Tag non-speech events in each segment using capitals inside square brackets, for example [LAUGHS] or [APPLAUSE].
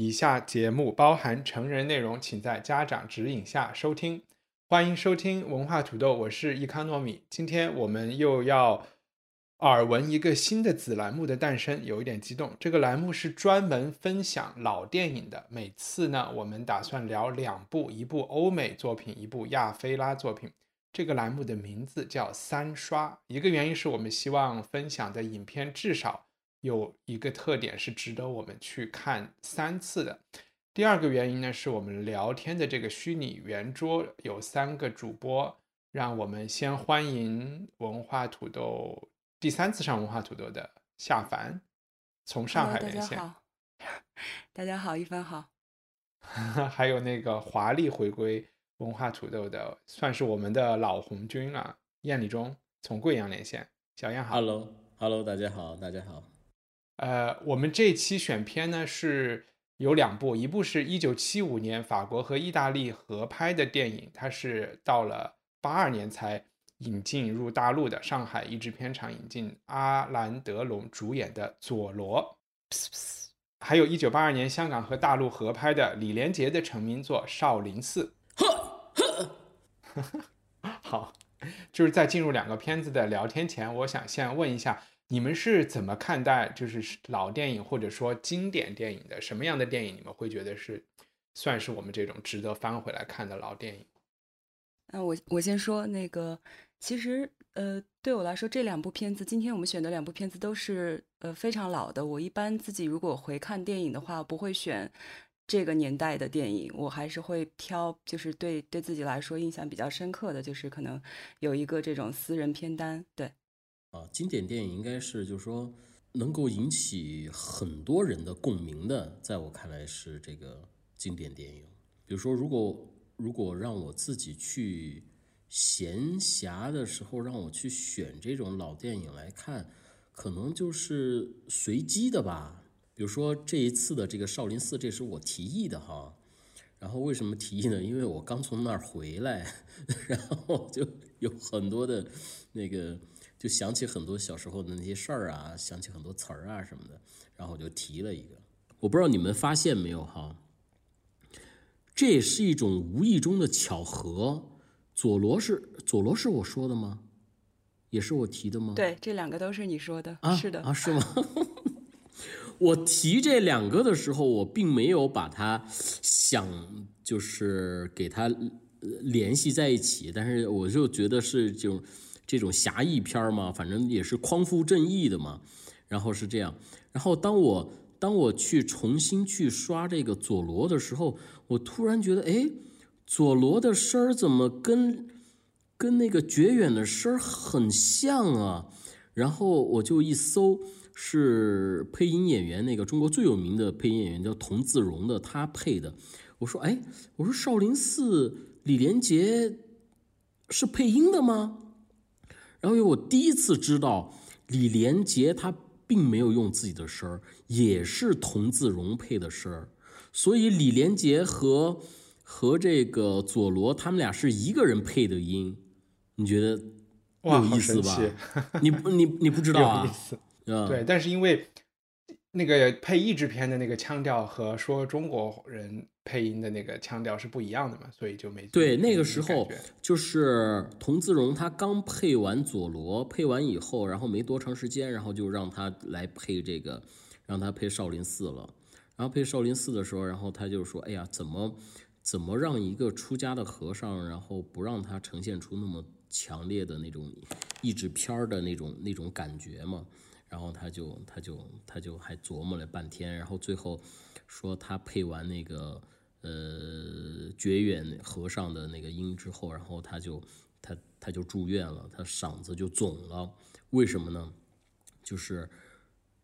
以下节目包含成人内容，请在家长指引下收听。欢迎收听文化土豆，我是易康糯米。今天我们又要耳闻一个新的子栏目的诞生，有一点激动。这个栏目是专门分享老电影的。每次呢，我们打算聊两部，一部欧美作品，一部亚非拉作品。这个栏目的名字叫三刷。一个原因是我们希望分享的影片至少有一个特点是值得我们去看三次的。第二个原因呢，是我们聊天的这个虚拟圆桌有三个主播，让我们先欢迎文化土豆第三次上文化土豆的夏凡，从上海连线。[LAUGHS] 大家好，一帆好。[LAUGHS] 还有那个华丽回归文化土豆的，算是我们的老红军了，燕礼忠从贵阳连线。小燕好，Hello，Hello，大家好，大家好。呃，我们这期选片呢是。有两部，一部是一九七五年法国和意大利合拍的电影，它是到了八二年才引进入大陆的，上海译制片厂引进，阿兰德龙主演的《佐罗》，还有一九八二年香港和大陆合拍的李连杰的成名作《少林寺》。[LAUGHS] 好，就是在进入两个片子的聊天前，我想先问一下。你们是怎么看待就是老电影或者说经典电影的？什么样的电影你们会觉得是算是我们这种值得翻回来看的老电影？嗯，我我先说那个，其实呃，对我来说这两部片子，今天我们选的两部片子都是呃非常老的。我一般自己如果回看电影的话，不会选这个年代的电影，我还是会挑就是对对自己来说印象比较深刻的就是可能有一个这种私人片单，对。啊，经典电影应该是就是说能够引起很多人的共鸣的，在我看来是这个经典电影。比如说，如果如果让我自己去闲暇的时候让我去选这种老电影来看，可能就是随机的吧。比如说这一次的这个少林寺，这是我提议的哈。然后为什么提议呢？因为我刚从那儿回来，[LAUGHS] 然后就有很多的那个。就想起很多小时候的那些事儿啊，想起很多词儿啊什么的，然后我就提了一个。我不知道你们发现没有哈，这也是一种无意中的巧合。佐罗是佐罗是我说的吗？也是我提的吗？对，这两个都是你说的。啊，是的啊，是吗？[LAUGHS] 我提这两个的时候，我并没有把它想就是给它联系在一起，但是我就觉得是就。这种侠义片儿嘛，反正也是匡扶正义的嘛，然后是这样。然后当我当我去重新去刷这个佐罗的时候，我突然觉得，哎，佐罗的声儿怎么跟跟那个绝远的声儿很像啊？然后我就一搜，是配音演员那个中国最有名的配音演员叫童自荣的，他配的。我说，哎，我说少林寺李连杰是配音的吗？然后因为我第一次知道李连杰他并没有用自己的声儿，也是童自荣配的声儿，所以李连杰和和这个佐罗他们俩是一个人配的音，你觉得有意思吧？你不你你不知道啊？[LAUGHS] 对，但是因为那个配译制片的那个腔调和说中国人。配音的那个腔调是不一样的嘛，所以就没对那个时候就是童自荣他刚配完佐罗，配完以后，然后没多长时间，然后就让他来配这个，让他配少林寺了。然后配少林寺的时候，然后他就说：“哎呀，怎么怎么让一个出家的和尚，然后不让他呈现出那么强烈的那种译制片儿的那种那种感觉嘛？”然后他就他就他就还琢磨了半天，然后最后说他配完那个。呃，绝远和尚的那个音之后，然后他就他他就住院了，他嗓子就肿了。为什么呢？就是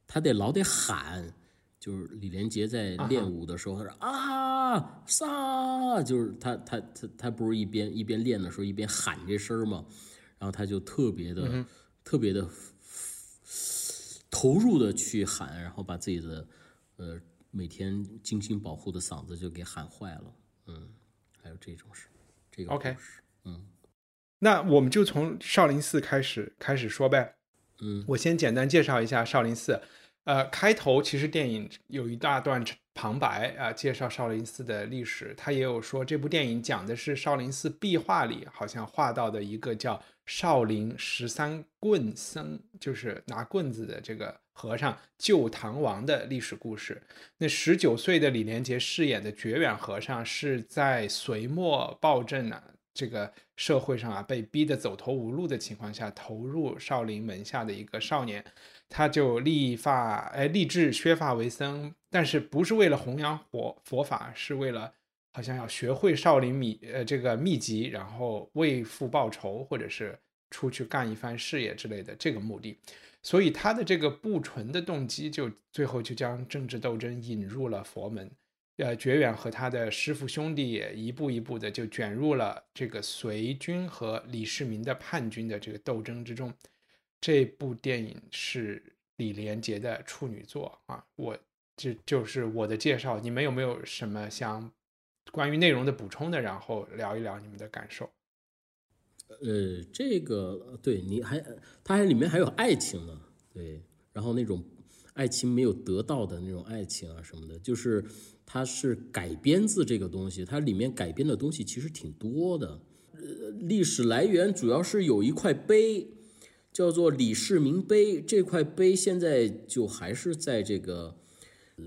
他得老得喊，就是李连杰在练舞的时候，他说啊撒，就是他他他他不是一边一边练的时候一边喊这声儿嘛，然后他就特别的特别的投入的去喊，然后把自己的呃每天精心保护的嗓子就给喊坏了，嗯，还有这种事，这个 OK 嗯那我们就从少林寺开始开始说呗。嗯我先简单介绍一下少林寺。呃，开头其实电影有一大段旁白啊、介绍少林寺的历史。他也有说，这部电影讲的是少林寺壁画里好像画到的一个叫少林十三棍僧，就是拿棍子的这个和尚救唐王的历史故事。那十九岁的李连杰饰演的觉远和尚是在隋末暴政啊这个社会上啊被逼得走投无路的情况下，投入少林门下的一个少年。他就立发，哎，立志削发为僧，但是不是为了弘扬佛佛法，是为了好像要学会少林秘呃这个秘籍，然后为父报仇，或者是出去干一番事业之类的这个目的。所以他的这个不纯的动机，就最后就将政治斗争引入了佛门。呃，觉远和他的师傅兄弟也一步一步的就卷入了这个隋军和李世民的叛军的这个斗争之中。这部电影是李连杰的处女作啊，我这就是我的介绍。你们有没有什么想关于内容的补充的？然后聊一聊你们的感受。呃，这个对你还，它还里面还有爱情呢，对，然后那种爱情没有得到的那种爱情啊什么的，就是它是改编自这个东西，它里面改编的东西其实挺多的。呃，历史来源主要是有一块碑，叫做李世民碑，这块碑现在就还是在这个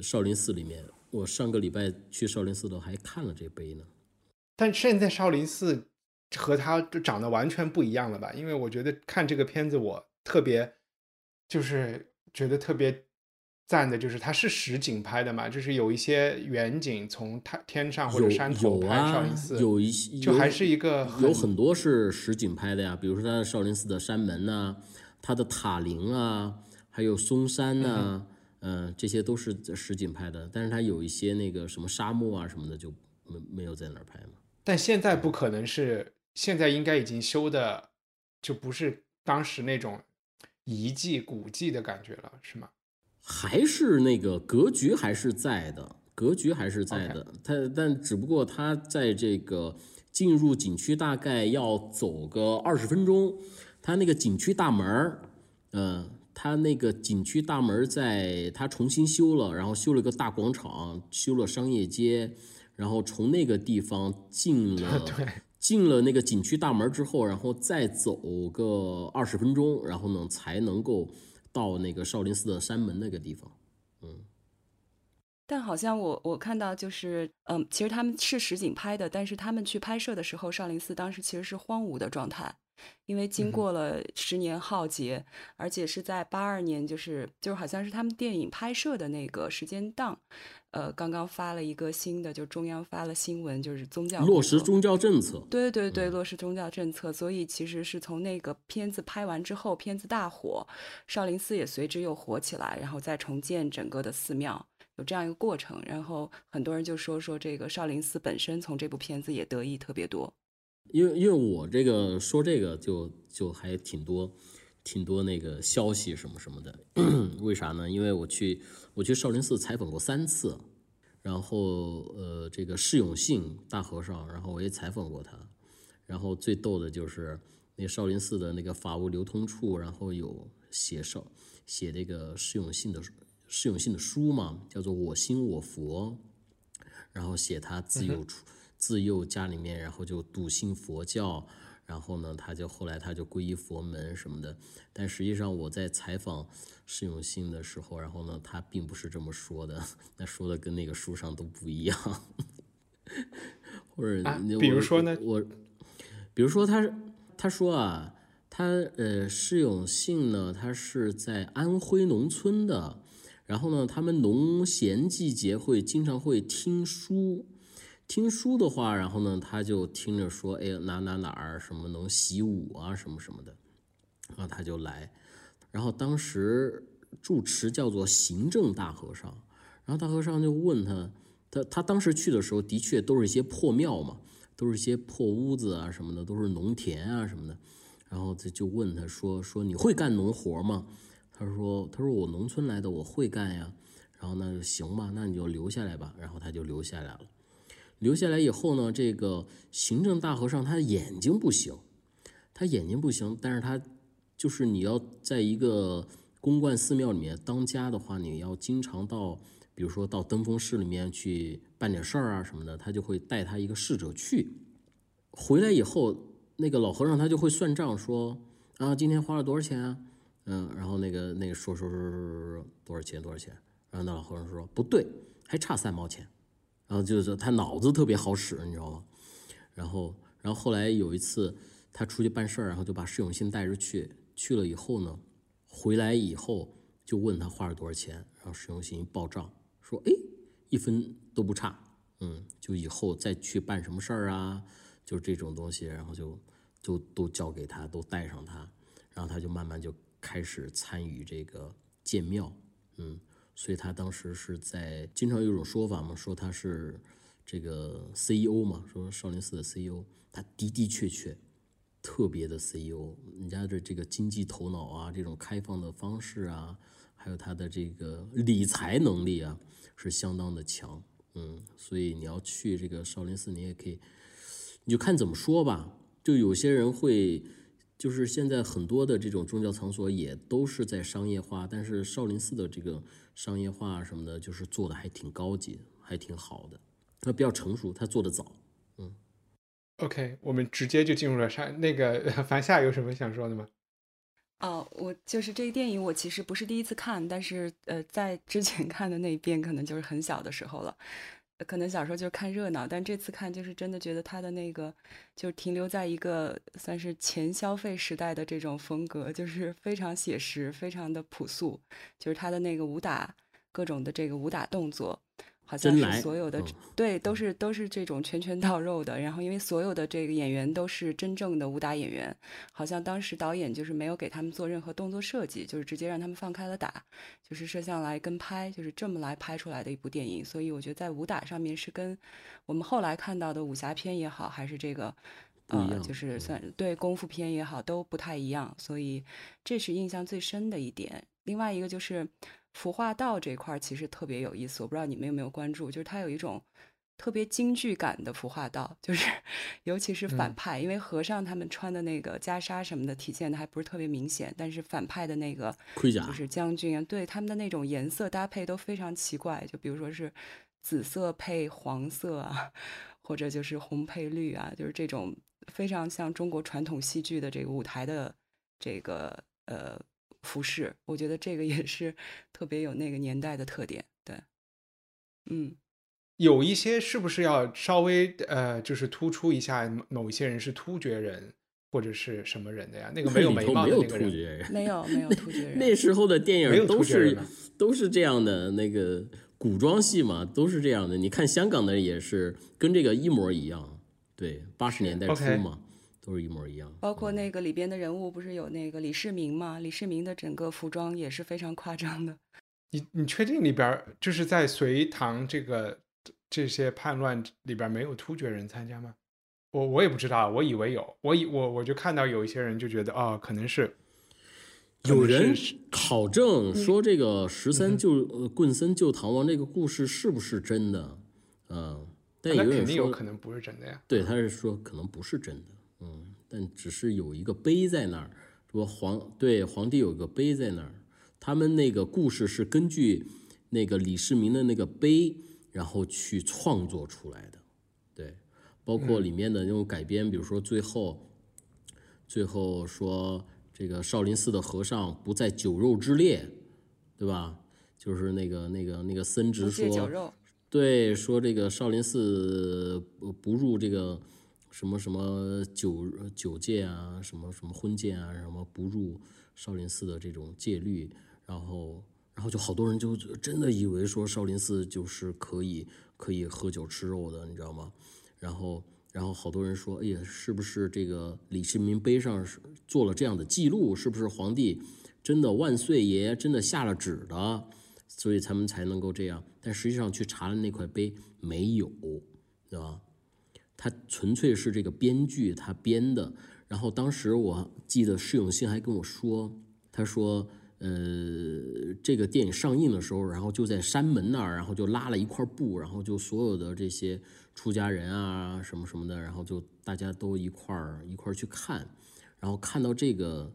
少林寺里面。我上个礼拜去少林寺都还看了这碑呢。但现在少林寺和它就长得完全不一样了吧？因为我觉得看这个片子，我特别就是觉得特别赞的，就是它是实景拍的嘛，就是有一些远景从它天上或者山头有拍少啊林寺，，有一些就还是一个有很多是实景拍的呀，比如说它的少林寺的山门呐、它的塔林啊，还有嵩山呐、嗯、这些都是实景拍的。但是它有一些那个什么沙漠啊什么的就没没有在那儿拍嘛。但现在不可能是，现在应该已经修的就不是当时那种遗迹古迹的感觉了，是吗？还是那个格局还是在的，格局还是在的。它但只不过它在这个进入景区大概要走个二十分钟，它那个景区大门儿，嗯、它那个景区大门儿在它重新修了，然后修了个大广场，修了商业街，然后从那个地方进了 [LAUGHS] 对，进了那个景区大门之后，然后再走个二十分钟，然后呢才能够到那个少林寺的山门那个地方。嗯但好像我我看到就是，嗯，其实他们是实景拍的，但是他们去拍摄的时候，少林寺当时其实是荒芜的状态，因为嗯经过了十年浩劫，而且是在八二年，就是就是好像是他们电影拍摄的那个时间档，呃，刚刚发了一个新的，就中央发了新闻，就是宗教落实宗教政策，对对对，落实宗教政策，所以其实是从那个片子拍完之后，片子大火，少林寺也随之又火起来，然后再重建整个的寺庙，有这样一个过程。然后很多人就说说这个少林寺本身从这部片子也得益特别多。因为因为我这个说这个就就还挺多挺多那个消息什么什么的，[CLEARS THROAT] 为啥呢？因为我去我去少林寺采访过三次，然后呃这个释永信大和尚，然后我也采访过他，然后最逗的就是那少林寺的那个法务流通处，然后有写少写这个释永信的释永信的书嘛，叫做《我心我佛》，然后写他自幼出、自幼家里面，然后就笃信佛教，然后呢，他就后来他就皈依佛门什么的。但实际上我在采访释永信的时候，然后呢，他并不是这么说的，[LAUGHS] 那说的跟那个书上都不一样。或者啊比如说呢我比如说他他说啊，他呃释永信呢，他是在安徽农村的，然后呢，他们农闲季节会经常会听书，听书的话，然后呢，他就听着说，哎，哪哪哪儿什么能习武啊，什么什么的，然后他就来，然后当时住持叫做行政大和尚，然后大和尚就问他，他他当时去的时候的确都是一些破庙嘛，都是一些破屋子啊什么的，都是农田啊什么的，然后他就问他说说你会干农活吗？他说他说我农村来的，我会干呀。然后那就行吧，那你就留下来吧。然后他就留下来了。留下来以后呢，这个行政大和尚他的眼睛不行，他眼睛不行，但是他就是你要在一个公观寺庙里面当家的话，你要经常到，比如说到登封市里面去办点事儿啊什么的，他就会带他一个侍者去。回来以后，那个老和尚他就会算账，说啊，今天花了多少钱啊？嗯，然后那个那个说说说说说多少钱多少钱？然后那老和尚说不对，还差三毛钱。然后就是他脑子特别好使，你知道吗？然后然后后来有一次他出去办事儿，然后就把释永信带着去，去了以后呢，回来以后就问他花了多少钱，然后释永信一报账说哎一分都不差，嗯，就以后再去办什么事儿啊，就这种东西，然后就就都交给他，都带上他，然后他就慢慢就。开始参与这个建庙，嗯，所以他当时是在经常有一种说法嘛，说他是这个 CEO 嘛，说少林寺的 CEO，他的的确确特别的 CEO，人家的这个经济头脑啊，这种开放的方式啊，还有他的这个理财能力啊，是相当的强，嗯，所以你要去这个少林寺，你也可以，你就看怎么说吧，就有些人会。就是现在很多的这种宗教场所也都是在商业化，但是少林寺的这个商业化什么的，就是做的还挺高级，还挺好的，它比较成熟，它做的早。嗯，OK，我们直接就进入了上那个凡夏有什么想说的吗？哦，我就是这个电影，我其实不是第一次看，但是呃，在之前看的那一遍可能就是很小的时候了。可能小时候就看热闹，但这次看就是真的觉得他的那个就停留在一个算是前消费时代的这种风格，就是非常写实，非常的朴素，就是他的那个武打各种的这个武打动作。好像是所有的对都是都是这种拳拳到肉的，然后因为所有的这个演员都是真正的武打演员，好像当时导演就是没有给他们做任何动作设计，就是直接让他们放开了打，就是摄像来跟拍，就是这么来拍出来的一部电影。所以我觉得在武打上面是跟我们后来看到的武侠片也好，还是这个呃就是算对功夫片也好都不太一样，所以这是印象最深的一点。另外一个就是。服化道这块其实特别有意思，我不知道你们有没有关注，就是它有一种特别京剧感的服化道，就是尤其是反派，因为和尚他们穿的那个袈裟什么的体现的还不是特别明显，但是反派的那个盔甲就是将军啊，对他们的那种颜色搭配都非常奇怪，就比如说是紫色配黄色啊，或者就是红配绿啊，就是这种非常像中国传统戏剧的这个舞台的这个呃。服饰，我觉得这个也是特别有那个年代的特点。对，嗯，有一些是不是要稍微呃，就是突出一下某一些人是突厥人或者是什么人的呀？那个没有眉毛的那个人，没有没有突厥 [LAUGHS] 人。那时候的电影都是都是这样的，那个古装戏嘛，都是这样的。你看香港的也是跟这个一模一样。对，八十年代初嘛。都是一模一样，包括那个里边的人物，不是有那个李世民吗？李世民的整个服装也是非常夸张的。你你确定里边就是在隋唐这个这些叛乱里边没有突厥人参加吗？我我也不知道，我以为有，我以我我就看到有一些人就觉得哦，可能是有人考证说这个十三救棍僧救唐王这个故事是不是真的？嗯，但有肯定有可能不是真的呀。对，他是说可能不是真的。嗯，但只是有一个碑在那儿，说皇对皇帝有个碑在那儿，他们那个故事是根据那个李世民的那个碑，然后去创作出来的，对，包括里面的那种改编，比如说最后，最后说这个少林寺的和尚不在酒肉之列，对吧？就是那个那个那个僧职说，对，说这个少林寺不不入这个。什么什么酒酒戒啊，什么什么婚戒啊，什么不入少林寺的这种戒律，然后然后就好多人就真的以为说少林寺就是可以可以喝酒吃肉的，你知道吗？然后然后好多人说，哎呀，是不是这个李世民碑上是做了这样的记录？是不是皇帝真的万岁爷真的下了旨的，所以他们才能够这样。但实际上去查了那块碑没有，对吧？他纯粹是这个编剧他编的。然后当时我记得释永信还跟我说，他说。呃，这个电影上映的时候，然后就在山门那儿，然后就拉了一块布，然后就所有的这些出家人啊，什么什么的，然后就大家都一块儿一块儿去看，然后看到这个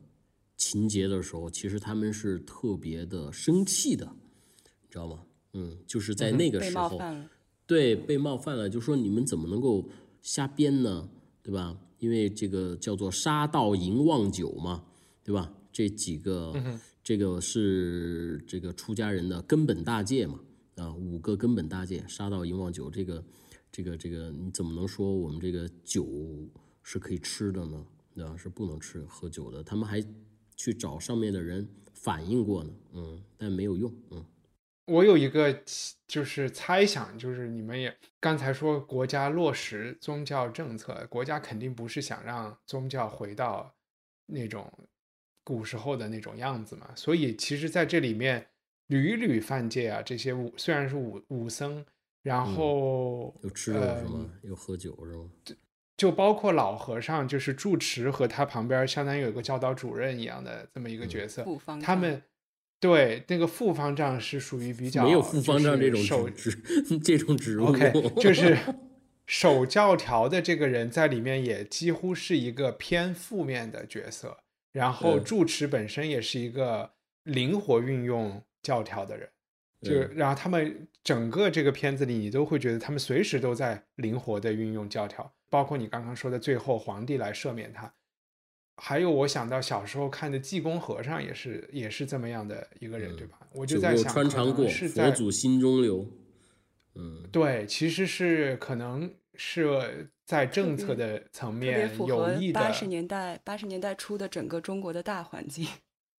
情节的时候，其实他们是特别的生气的，你知道吗？嗯，就是在那个时候，对，被冒犯了，就说你们怎么能够瞎编呢？对吧？因为这个叫做杀盗淫妄酒嘛，对吧？这几个。这个是这个出家人的根本大戒嘛？啊，五个根本大戒，杀盗淫妄酒。这个，这个，这个，你怎么能说我们这个酒是可以吃的呢？对吧，是不能吃喝酒的。他们还去找上面的人反映过呢，嗯，但没有用，嗯。我有一个就是猜想，就是你们也刚才说国家落实宗教政策，国家肯定不是想让宗教回到那种。古时候的那种样子嘛，所以其实在这里面屡屡犯戒啊，这些武虽然是武武僧，然后又吃肉是吗？又喝酒是吗？就就包括老和尚，就是住持和他旁边相当于有个教导主任一样的这么一个角色。他们对那个副方丈是属于比较没有副方丈这种职 [LAUGHS] 这种职务，OK，[LAUGHS] 就是守教条的这个人在里面也几乎是一个偏负面的角色。然后住持本身也是一个灵活运用教条的人，就然后他们整个这个片子里，你都会觉得他们随时都在灵活的运用教条，包括你刚刚说的最后皇帝来赦免他，还有我想到小时候看的济公和尚也是也是这么样的一个人，对吧？我就在想，穿肠过，佛祖心中留。嗯，对，其实是可能是。在政策的层面有益的，八十年代八十年代初的整个中国的大环境，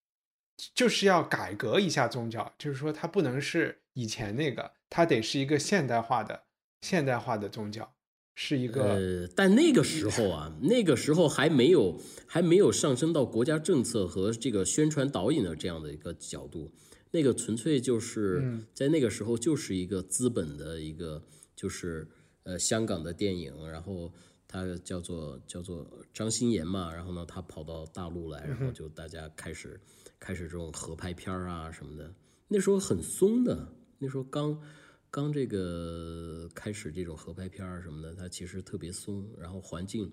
[LAUGHS] 就是要改革一下宗教，就是说它不能是以前那个，它得是一个现代化的现代化的宗教，是一个。呃，但那个时候啊，那个时候还没有还没有上升到国家政策和这个宣传导引的这样的一个角度，那个纯粹就是在那个时候就是一个资本的一个就是。呃，香港的电影，然后他叫做叫做张欣妍嘛，然后呢，他跑到大陆来，然后就大家开始开始这种合拍片啊什么的。那时候很松的，那时候刚刚这个开始这种合拍片儿什么的，它其实特别松，然后环境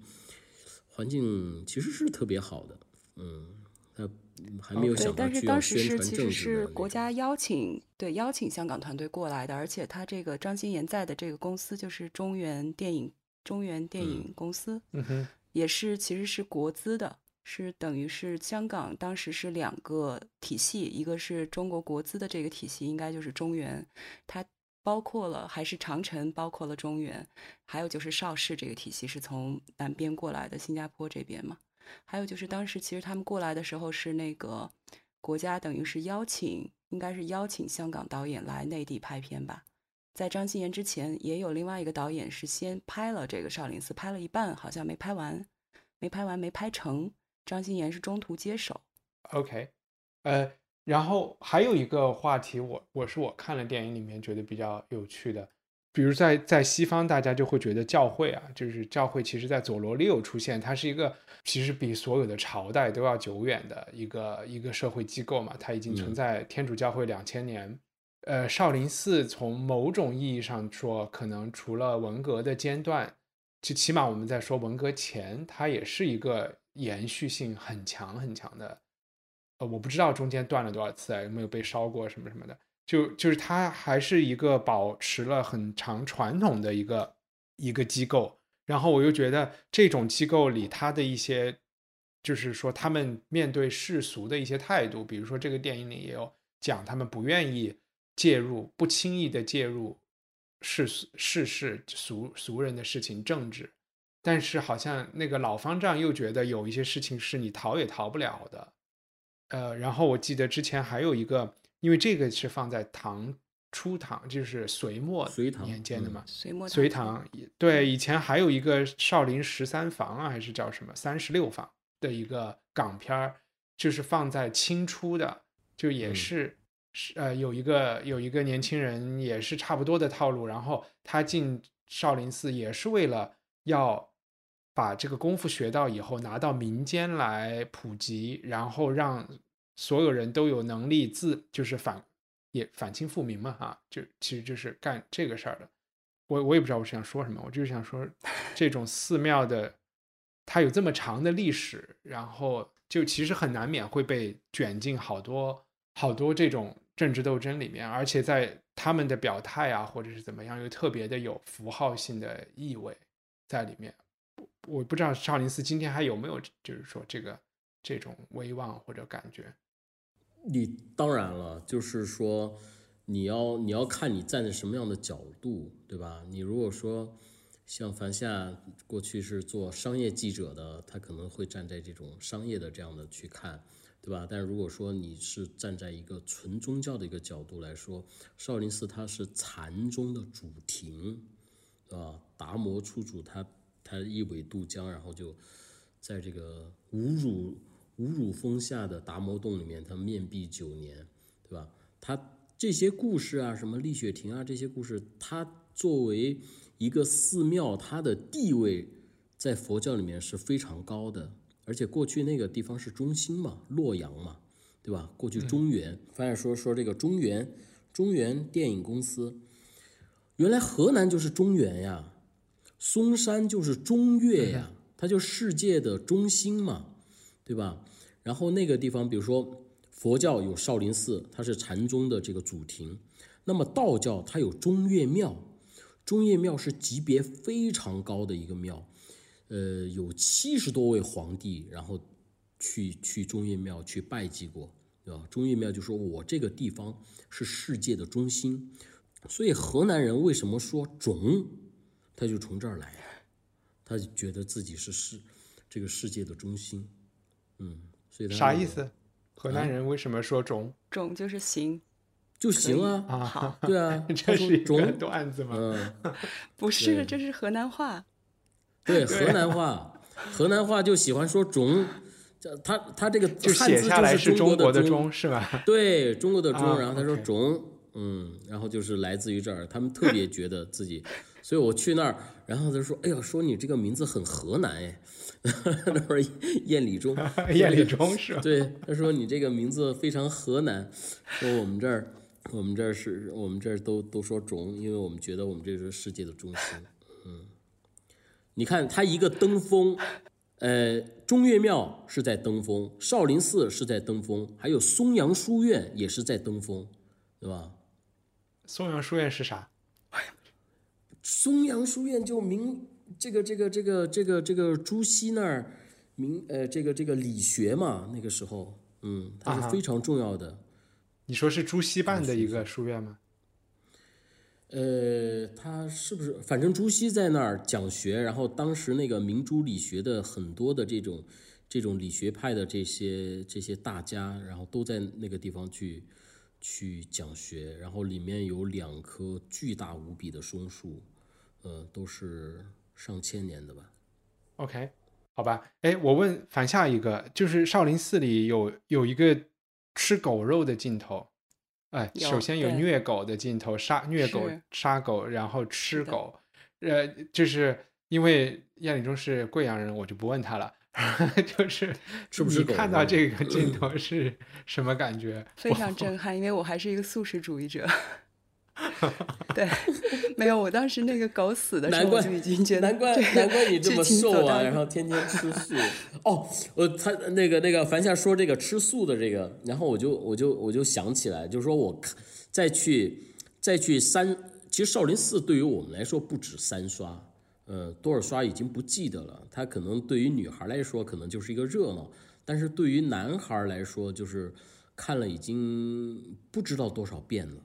环境其实是特别好的，嗯。还没有想到但是当时是其实是国家邀请，对邀请香港团队过来的，而且他这个张欣妍在的这个公司就是中原电影中原电影公司，嗯哼，也是其实是国资的，是等于是香港当时是两个体系，一个是中国国资的这个体系，应该就是中原，它包括了还是长城，包括了中原，还有就是邵氏这个体系是从南边过来的，新加坡这边嘛。还有就是，当时其实他们过来的时候是那个国家等于是邀请，应该是邀请香港导演来内地拍片吧。在张欣妍之前，也有另外一个导演是先拍了这个少林寺，拍了一半，好像没拍完，没拍完，没拍成。张欣妍是中途接手。OK，呃，然后还有一个话题，我我是我看了电影里面觉得比较有趣的。比如在在西方，大家就会觉得教会啊，就是教会，其实在佐罗利欧出现，它是一个其实比所有的朝代都要久远的一个一个社会机构嘛，它已经存在天主教会两千年。呃，少林寺从某种意义上说，可能除了文革的间断，就起码我们在说文革前，它也是一个延续性很强很强的。呃，我不知道中间断了多少次，有没有被烧过什么什么的。就就是它还是一个保持了很长传统的一个一个机构，然后我又觉得这种机构里它的一些，就是说他们面对世俗的一些态度，比如说这个电影里也有讲，他们不愿意介入，不轻易的介入世世事俗俗人的事情政治，但是好像那个老方丈又觉得有一些事情是你逃也逃不了的，呃，然后我记得之前还有一个。因为这个是放在唐初唐，就是隋末年间的嘛。隋末隋唐对，以前还有一个少林十三房啊，还是叫什么三十六房的一个港片儿，就是放在清初的，就也嗯是是呃有一个有一个年轻人也是差不多的套路，然后他进少林寺也是为了要把这个功夫学到以后拿到民间来普及，然后让所有人都有能力自就是反也反清复明嘛哈，就其实就是干这个事儿的。我我也不知道我是想说什么，我就是想说这种寺庙的它有这么长的历史，然后就其实很难免会被卷进好多好多这种政治斗争里面，而且在他们的表态啊或者是怎么样，又特别的有符号性的意味在里面。我不知道少林寺今天还有没有，就是说这个这种威望或者感觉。你当然了，就是说，你要你要看你站在什么样的角度，对吧？你如果说像樊夏过去是做商业记者的，他可能会站在这种商业的这样的去看，对吧？但如果说你是站在一个纯宗教的一个角度来说，少林寺它是禅宗的主庭，对吧？达摩出主他他一苇渡江，然后就在这个侮辱。五乳峰下的达摩洞里面，他面壁九年，对吧？他这些故事啊，什么丽雪亭啊，这些故事，他作为一个寺庙，它的地位在佛教里面是非常高的。而且过去那个地方是中心嘛，洛阳嘛，对吧？过去中原，发现说说这个中原，中原电影公司，原来河南就是中原呀，嵩山就是中岳呀，它就世界的中心嘛。对吧？然后那个地方，比如说佛教有少林寺，它是禅宗的这个祖庭。那么道教它有中岳庙，中岳庙是级别非常高的一个庙，呃，有七十多位皇帝，然后去去中岳庙去拜祭过，对吧？中岳庙就说我这个地方是世界的中心，所以河南人为什么说种，他就从这儿来，他就觉得自己是世这个世界的中心。嗯，所以他啥意思？河南人为什么说种？种就是行，就行啊，啊好，对啊，[LAUGHS] 这是一个种，[LAUGHS] 段子吗？嗯，[LAUGHS] 不是，这是河南话。对，河南话，河南话就喜欢说种，这他他这个就汉字写下来是中国的中中，是吧？对，中国的中，啊然后他说种，嗯，然后就是来自于这儿，他们特别觉得自己，所以我去那儿，然后他说，哎呀，说你这个名字很河南哎，[LAUGHS] 那会儿燕礼中，[LAUGHS] 燕礼中是吧？对，他说你这个名字非常河南，说我们这儿，我们这儿是我们这儿都都说中，因为我们觉得我们这是世界的中心。嗯，你看他一个登封，呃，中岳庙是在登封，少林寺是在登封，还有嵩阳书院也是在登封，对吧？嵩阳书院是啥？松阳书院就明这个这个这个这个这个朱熹那儿明呃这个这个理学嘛，那个时候，嗯，它是非常重要的。你说是朱熹办的一个书院吗？呃，他是不是？反正朱熹在那儿讲学，然后当时那个明珠理学的很多的这种这种理学派的这些这些大家，然后都在那个地方去去讲学，然后里面有两棵巨大无比的松树，呃，都是上千年的吧。OK，好吧。哎，我问反下一个，就是少林寺里有有一个吃狗肉的镜头。哎，有首先有虐狗的镜头，杀虐狗、杀狗，然后吃狗。呃，就是因为燕礼中是贵阳人，我就不问他了。[LAUGHS] 就是你看到这个镜头是什么感觉？非常震撼，因为我还是一个素食主义者。[LAUGHS] 对，没有，我当时那个狗死的时候，难怪我就已经觉得难怪难怪你这么瘦啊，然后天天吃素。[LAUGHS] 哦，我他那个那个樊夏说这个吃素的这个，然后我就我就我就想起来，就是说我看再去再去三，其实少林寺对于我们来说不止三刷，呃，多少刷已经不记得了。它可能对于女孩来说可能就是一个热闹，但是对于男孩来说就是看了已经不知道多少遍了。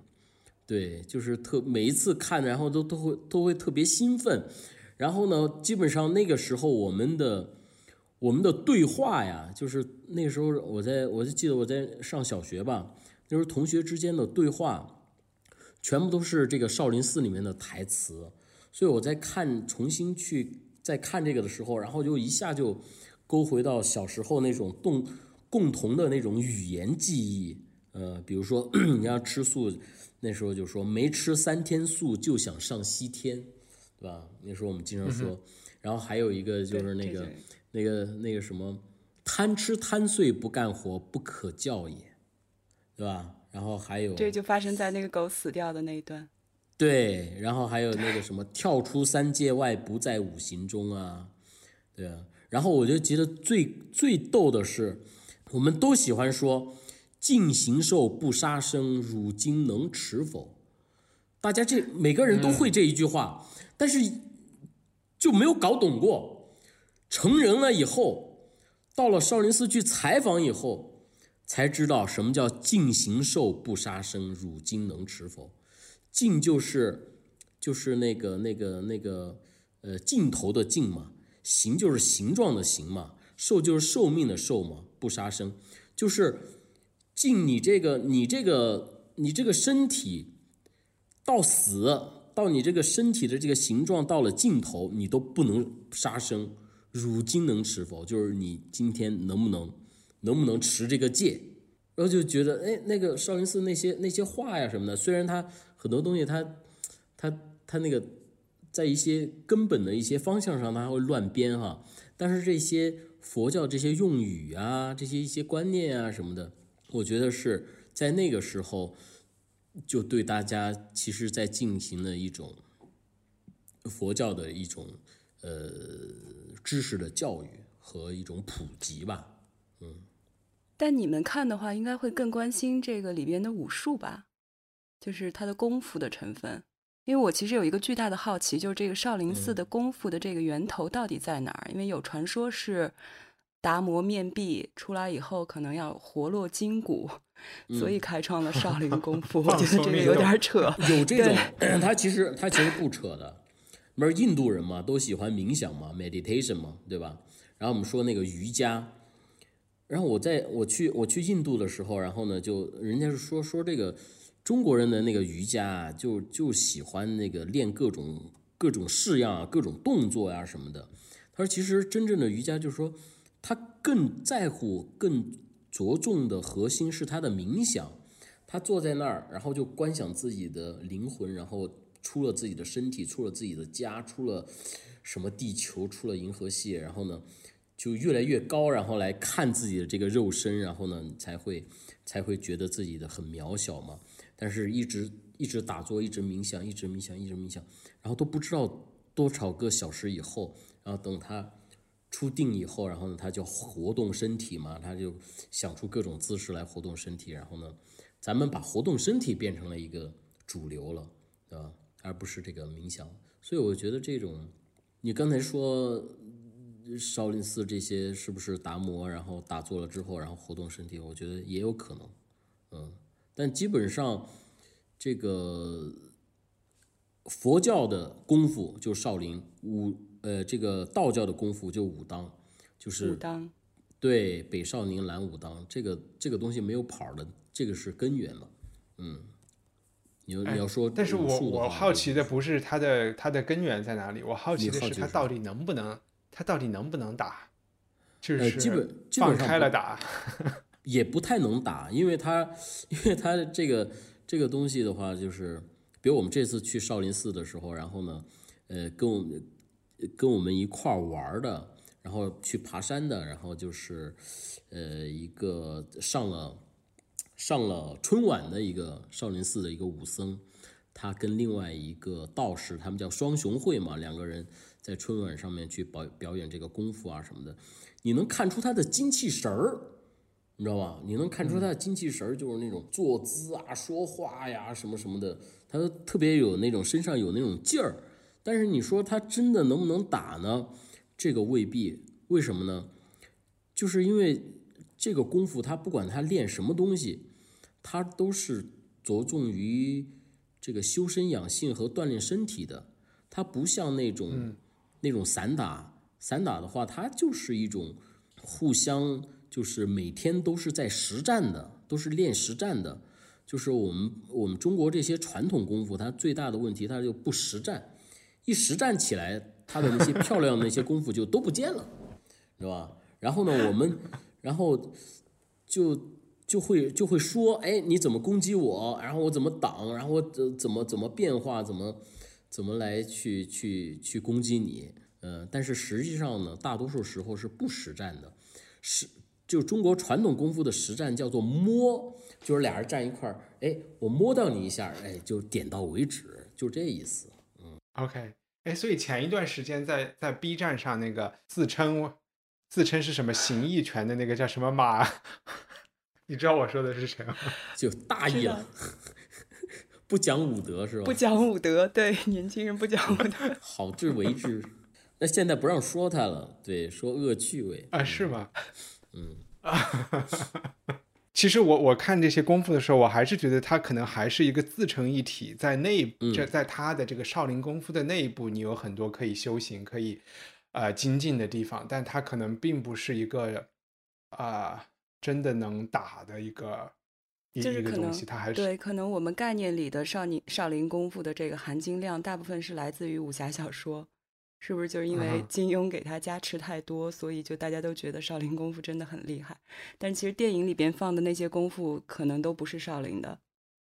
对，就是特每一次看，然后都都会都会特别兴奋。然后呢，基本上那个时候我们的我们的对话呀，就是那时候我在我就记得我在上小学吧，那时候同学之间的对话，全部都是这个少林寺里面的台词。所以我在看重新去再看这个的时候，然后就一下就勾回到小时候那种动共同的那种语言记忆。呃，比如说 [CLEARS THROAT] 你要吃素，那时候就说没吃三天素就想上西天，对吧？那时候我们经常说。然后还有一个就是那个那个那个什么，贪吃贪睡不干活不可教也，对吧？然后还有这就发生在那个狗死掉的那一段。对，然后还有那个什么跳出三界外不在五行中啊，对啊。然后我就觉得最最逗的是，我们都喜欢说“尽行兽不杀生，汝今能持否？”大家这每个人都会这一句话，但是就没有搞懂过。成人了以后，到了少林寺去采访以后，才知道什么叫“尽行兽不杀生，汝今能持否？”尽就是，就是那个那个那个，呃，尽头的尽嘛。形就是形状的形嘛。寿就是寿命的寿嘛。不杀生，就是尽你这个你这个你这个身体到死到你这个身体的这个形状到了尽头，你都不能杀生。汝今能持否？就是你今天能不能能不能持这个戒？然后就觉得，哎，那个少林寺那些那些话呀什么的，虽然他。很多东西，它，它，它那个，在一些根本的一些方向上，它会乱编哈。但是这些佛教这些用语啊，这些一些观念啊什么的，我觉得是在那个时候，就对大家其实在进行了一种佛教的一种呃知识的教育和一种普及吧。嗯。但你们看的话，应该会更关心这个里边的武术吧？就是它的功夫的成分，因为我其实有一个巨大的好奇，就是这个少林寺的功夫的这个源头到底在哪儿？因为有传说是达摩面壁出来以后，可能要活络筋骨，所以开创了少林功 [LAUGHS] 夫。我觉得这个有点扯。有这种，[CLEARS THROAT] 他其实他其实不扯的，不是印度人嘛，都喜欢冥想嘛，meditation 嘛，对吧？然后我们说那个瑜伽，然后我在我去我去印度的时候，然后呢，就人家是说说这个。中国人的那个瑜伽啊，就就喜欢那个练各种各种式样啊，各种动作呀什么的。他说，其实真正的瑜伽就是说，他更在乎、更着重的核心是他的冥想。他坐在那儿，然后就观想自己的灵魂，然后出了自己的身体，出了自己的家，出了什么地球，出了银河系，然后呢，就越来越高，然后来看自己的这个肉身，然后呢，才会才会觉得自己的很渺小嘛。但是，一直一直打坐，一直冥想，一直冥想，一直冥想，然后都不知道多少个小时以后，然后等他出定以后，然后呢，他就活动身体嘛，他就想出各种姿势来活动身体，然后呢，咱们把活动身体变成了一个主流了，对吧？而不是这个冥想。所以我觉得这种，你刚才说少林寺这些是不是达摩，然后打坐了之后，然后活动身体，我觉得也有可能，嗯。但基本上，这个佛教的功夫就少林武，呃，这个道教的功夫就武当，就是武当，对，北少林南武当，这个这个东西没有跑的，这个是根源嘛，嗯，你要你要说，但是我我好奇的不是它的它的根源在哪里，我好奇的是它到底能不能，它到底能不能打，就是基本基本上开了打。也不太能打，因为它，因为它这个这个东西的话，就是比如我们这次去少林寺的时候，然后呢，呃，跟我们跟我们一块玩的，然后去爬山的，然后就是，呃，一个上了上了春晚的一个少林寺的一个武僧，他跟另外一个道士，他们叫双雄会嘛，两个人在春晚上面去表表演这个功夫啊什么的，你能看出他的精气神儿。你知道吧？你能看出他的精气神儿，就是那种坐姿啊、说话呀什么什么的，他特别有那种身上有那种劲儿。但是你说他真的能不能打呢？这个未必。为什么呢？就是因为这个功夫，他不管他练什么东西，他都是着重于这个修身养性和锻炼身体的。他不像那种那种散打，散打的话，它就是一种互相。就是每天都是在实战的，都是练实战的。就是我们我们中国这些传统功夫，它最大的问题，它就不实战。一实战起来，他的那些漂亮的那些功夫就都不见了，是吧？然后呢，我们，然后就就会就会说，哎，你怎么攻击我？然后我怎么挡？然后我怎怎么怎么变化？怎么怎么来去去去攻击你？呃，但是实际上呢，大多数时候是不实战的，是就中国传统功夫的实战叫做摸，就是俩人站一块儿，哎，我摸到你一下，哎，就点到为止，就这意思。OK，哎，所以前一段时间在在 B 站上那个自称自称是什么形意拳的那个叫什么马，[LAUGHS] 你知道我说的是谁吗？就大意了，[LAUGHS] 不讲武德是吧？不讲武德，对 [LAUGHS] 年轻人不讲武德。好自为之。那现在不让说他了，对，说恶趣味。啊，是吗？嗯其实我我看这些功夫的时候，我还是觉得它可能还是一个自成一体，在内部，这在它的这个少林功夫的内部，你有很多可以修行、可以呃精进的地方，但它可能并不是一个啊、真的能打的一个一就是可能一个东西，它还是对，可能我们概念里的少林少林功夫的这个含金量，大部分是来自于武侠小说，是不是？就是因为金庸给他加持太多，所以就大家都觉得少林功夫真的很厉害。但其实电影里边放的那些功夫，可能都不是少林的，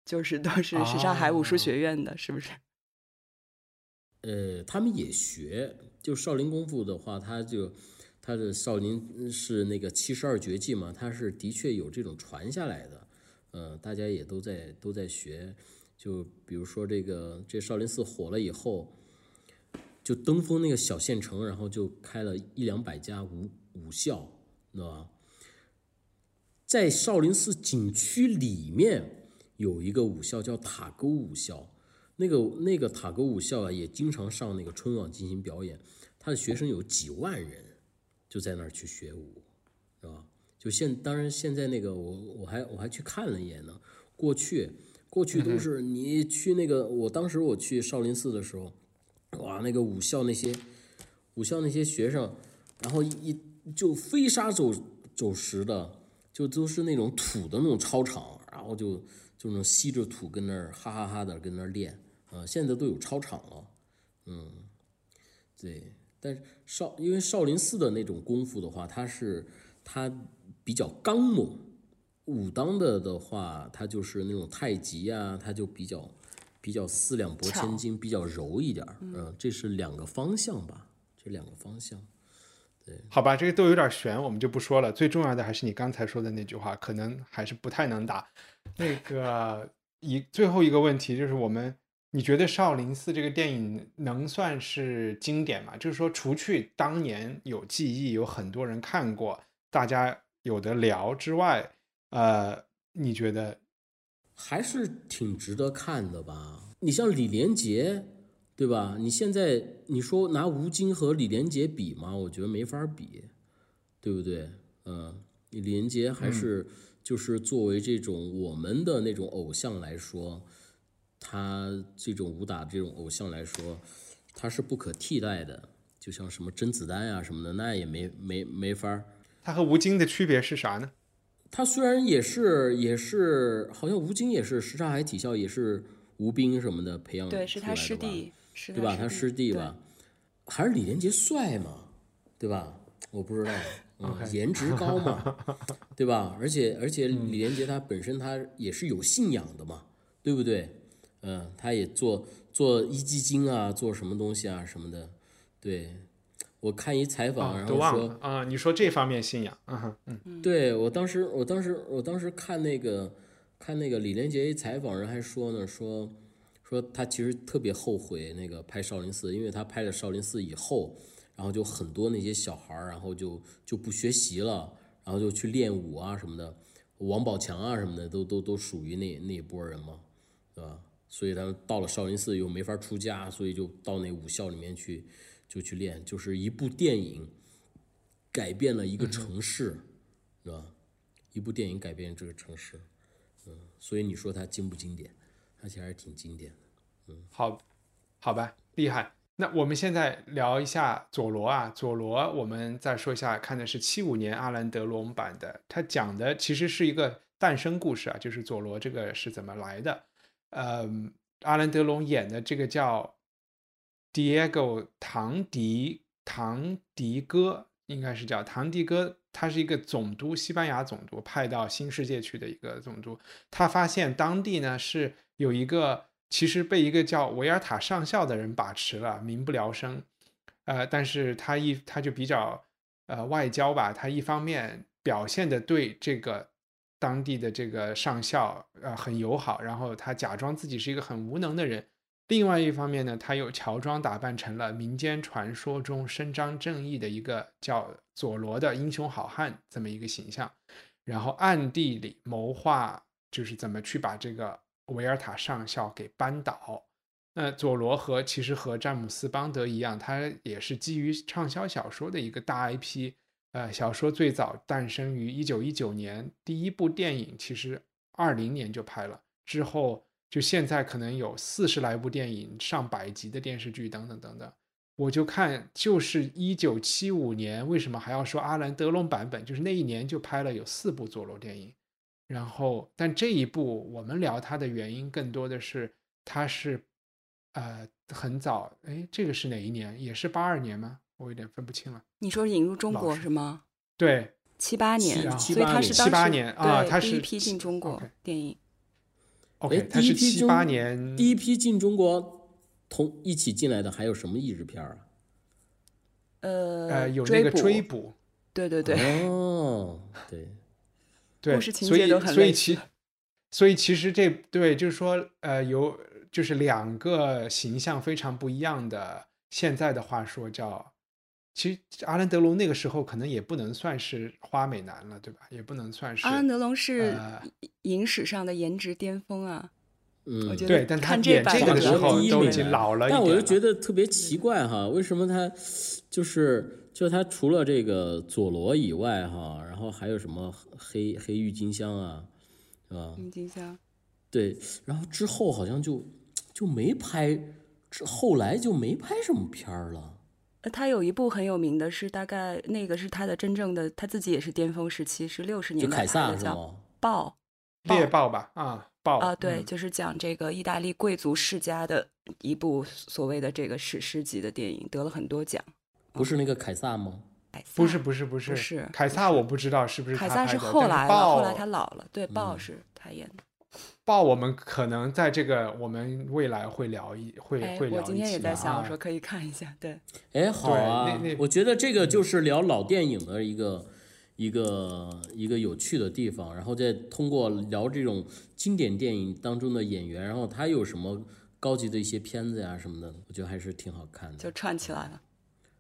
就是都是什刹海武术哦学院的，是不是？[LAUGHS] 呃，他们也学，就少林功夫的话，他就他的少林是那个七十二绝技嘛，他是的确有这种传下来的，呃，大家也都在都在学。就比如说这个这少林寺火了以后，就登封那个小县城，然后就开了一两百家武武校，知道吧？在少林寺景区里面有一个武校叫塔沟武校，那个那个塔沟武校啊，也经常上那个春晚进行表演，他的学生有几万人，就在那儿去学武，是吧？就现当然现在那个我我还我还去看了一眼呢，过去过去都是你去那个，我当时我去少林寺的时候，哇，那个武校那些武校那些学生，然后一就飞沙走走石的，就都是那种土的那种操场，然后就就能吸着土跟那儿哈哈哈的跟那儿练，啊、现在都有操场了，嗯，对，但是少因为少林寺的那种功夫的话，它是它比较刚猛，武当的的话，它就是那种太极啊，它就比较比较四两拨千巧斤，比较柔一点儿，嗯、这是两个方向吧，这两个方向。对好吧，这个都有点悬，我们就不说了。最重要的还是你刚才说的那句话，可能还是不太能打。那个一最后一个问题就是，我们你觉得少林寺这个电影能算是经典吗？就是说，除去当年有记忆，有很多人看过，大家有的聊之外，呃，你觉得还是挺值得看的吧。你像李连杰，对吧？你现在你说拿吴京和李连杰比吗？我觉得没法比，对不对？嗯，李连杰还是就是作为这种我们的那种偶像来说，他这种武打这种偶像来说，他是不可替代的。就像什么甄子丹啊什么的，那也没没没法儿。他和吴京的区别是啥呢？他虽然也是也是，好像吴京也是什刹海体校也是吴斌什么的培养对，是他出来的吧师弟，是对吧？他师弟吧，还是李连杰帅嘛，对吧？我不知道，嗯颜值高嘛，[LAUGHS] 对吧？而且而且李连杰他本身他也是有信仰的嘛，对不对？嗯，他也做做一基金啊，做什么东西啊什么的，对。我看一采访，然后说忘了啊、你说这方面信仰，嗯哼，嗯对我当时，我当时，我当时看那个看那个李连杰一采访，人还说呢，说说他其实特别后悔那个拍少林寺，因为他拍了少林寺以后，然后就很多那些小孩儿，然后就就不学习了，然后就去练武啊什么的，王宝强啊什么的都都都属于那那一波人嘛，对吧？所以他到了少林寺又没法出家，所以就到那武校里面去就去练，就是一部电影改变了一个城市。是吧？一部电影改变这个城市，嗯，所以你说它经不经典？它其实还是挺经典的。嗯好，好吧，厉害。那我们现在聊一下佐罗啊，佐罗，我们再说一下，看的是七五年阿兰德隆版的，它讲的其实是一个诞生故事啊，就是佐罗这个是怎么来的。嗯，阿兰德隆演的这个叫 Diego 唐迪唐迪哥，应该是叫唐迪哥他是一个总督，西班牙总督派到新世界去的一个总督。他发现当地呢是有一个其实被一个叫维尔塔上校的人把持了，民不聊生。呃，但是他一他就比较呃外交吧，他一方面表现的对这个当地的这个上校呃很友好，然后他假装自己是一个很无能的人。另外一方面呢，他又乔装打扮成了民间传说中伸张正义的一个叫佐罗的英雄好汉这么一个形象，然后暗地里谋划，就是怎么去把这个维尔塔上校给扳倒。那佐罗和其实和詹姆斯邦德一样，他也是基于畅销小说的一个大 IP。呃，小说最早诞生于一九一九年，第一部电影其实二零年就拍了，之后。就现在可能有四十来部电影、上百集的电视剧等等等等，我就看就是一九七五年，为什么还要说阿兰德隆版本？就是那一年就拍了有四部佐罗电影，然后但这一部我们聊它的原因更多的是它是呃很早，哎，这个是哪一年？也是八二年吗？我有点分不清了。你说引入中国是吗？对，七八年，所以它是七八年啊，它是第一批进中国电影。OK，他是七八年第一批进中国，同一起进来的还有什么译制片啊？呃呃，有那个追捕，对对对，哦，[LAUGHS] 对对，所以所以其所以其实这对就是说呃有就是两个形象非常不一样的，现在的话说叫。其实阿兰德龙那个时候可能也不能算是花美男了，对吧？也不能算是。阿兰德龙是影史上的颜值巅峰啊，嗯，对，但他演这个的时候都已经老了但我就觉得特别奇怪哈，为什么他就是就他除了这个佐罗以外哈，然后还有什么黑黑郁金香啊，是吧？郁金香。对，然后之后好像就就没拍，后来就没拍什么片儿了。他有一部很有名的是，大概那个是他的真正的，他自己也是巅峰时期，是六十年代的，叫《豹》猎豹吧？啊，豹啊，对，就是讲这个意大利贵族世家的一部所谓的这个史诗级的电影，得了很多奖。不是那个凯撒吗？不是，不是，不是，是凯撒，我不知道是不是凯撒是后来了，后来他老了，对，豹是他演的。报我们可能在这个我们未来会聊一会会聊一我今天也在想，我说可以看一下，对。哎，好啊，我觉得这个就是聊老电影的一个一个一个有趣的地方，然后再通过聊这种经典电影当中的演员，然后他有什么高级的一些片子呀什么的，我觉得还是挺好看的。就串起来了，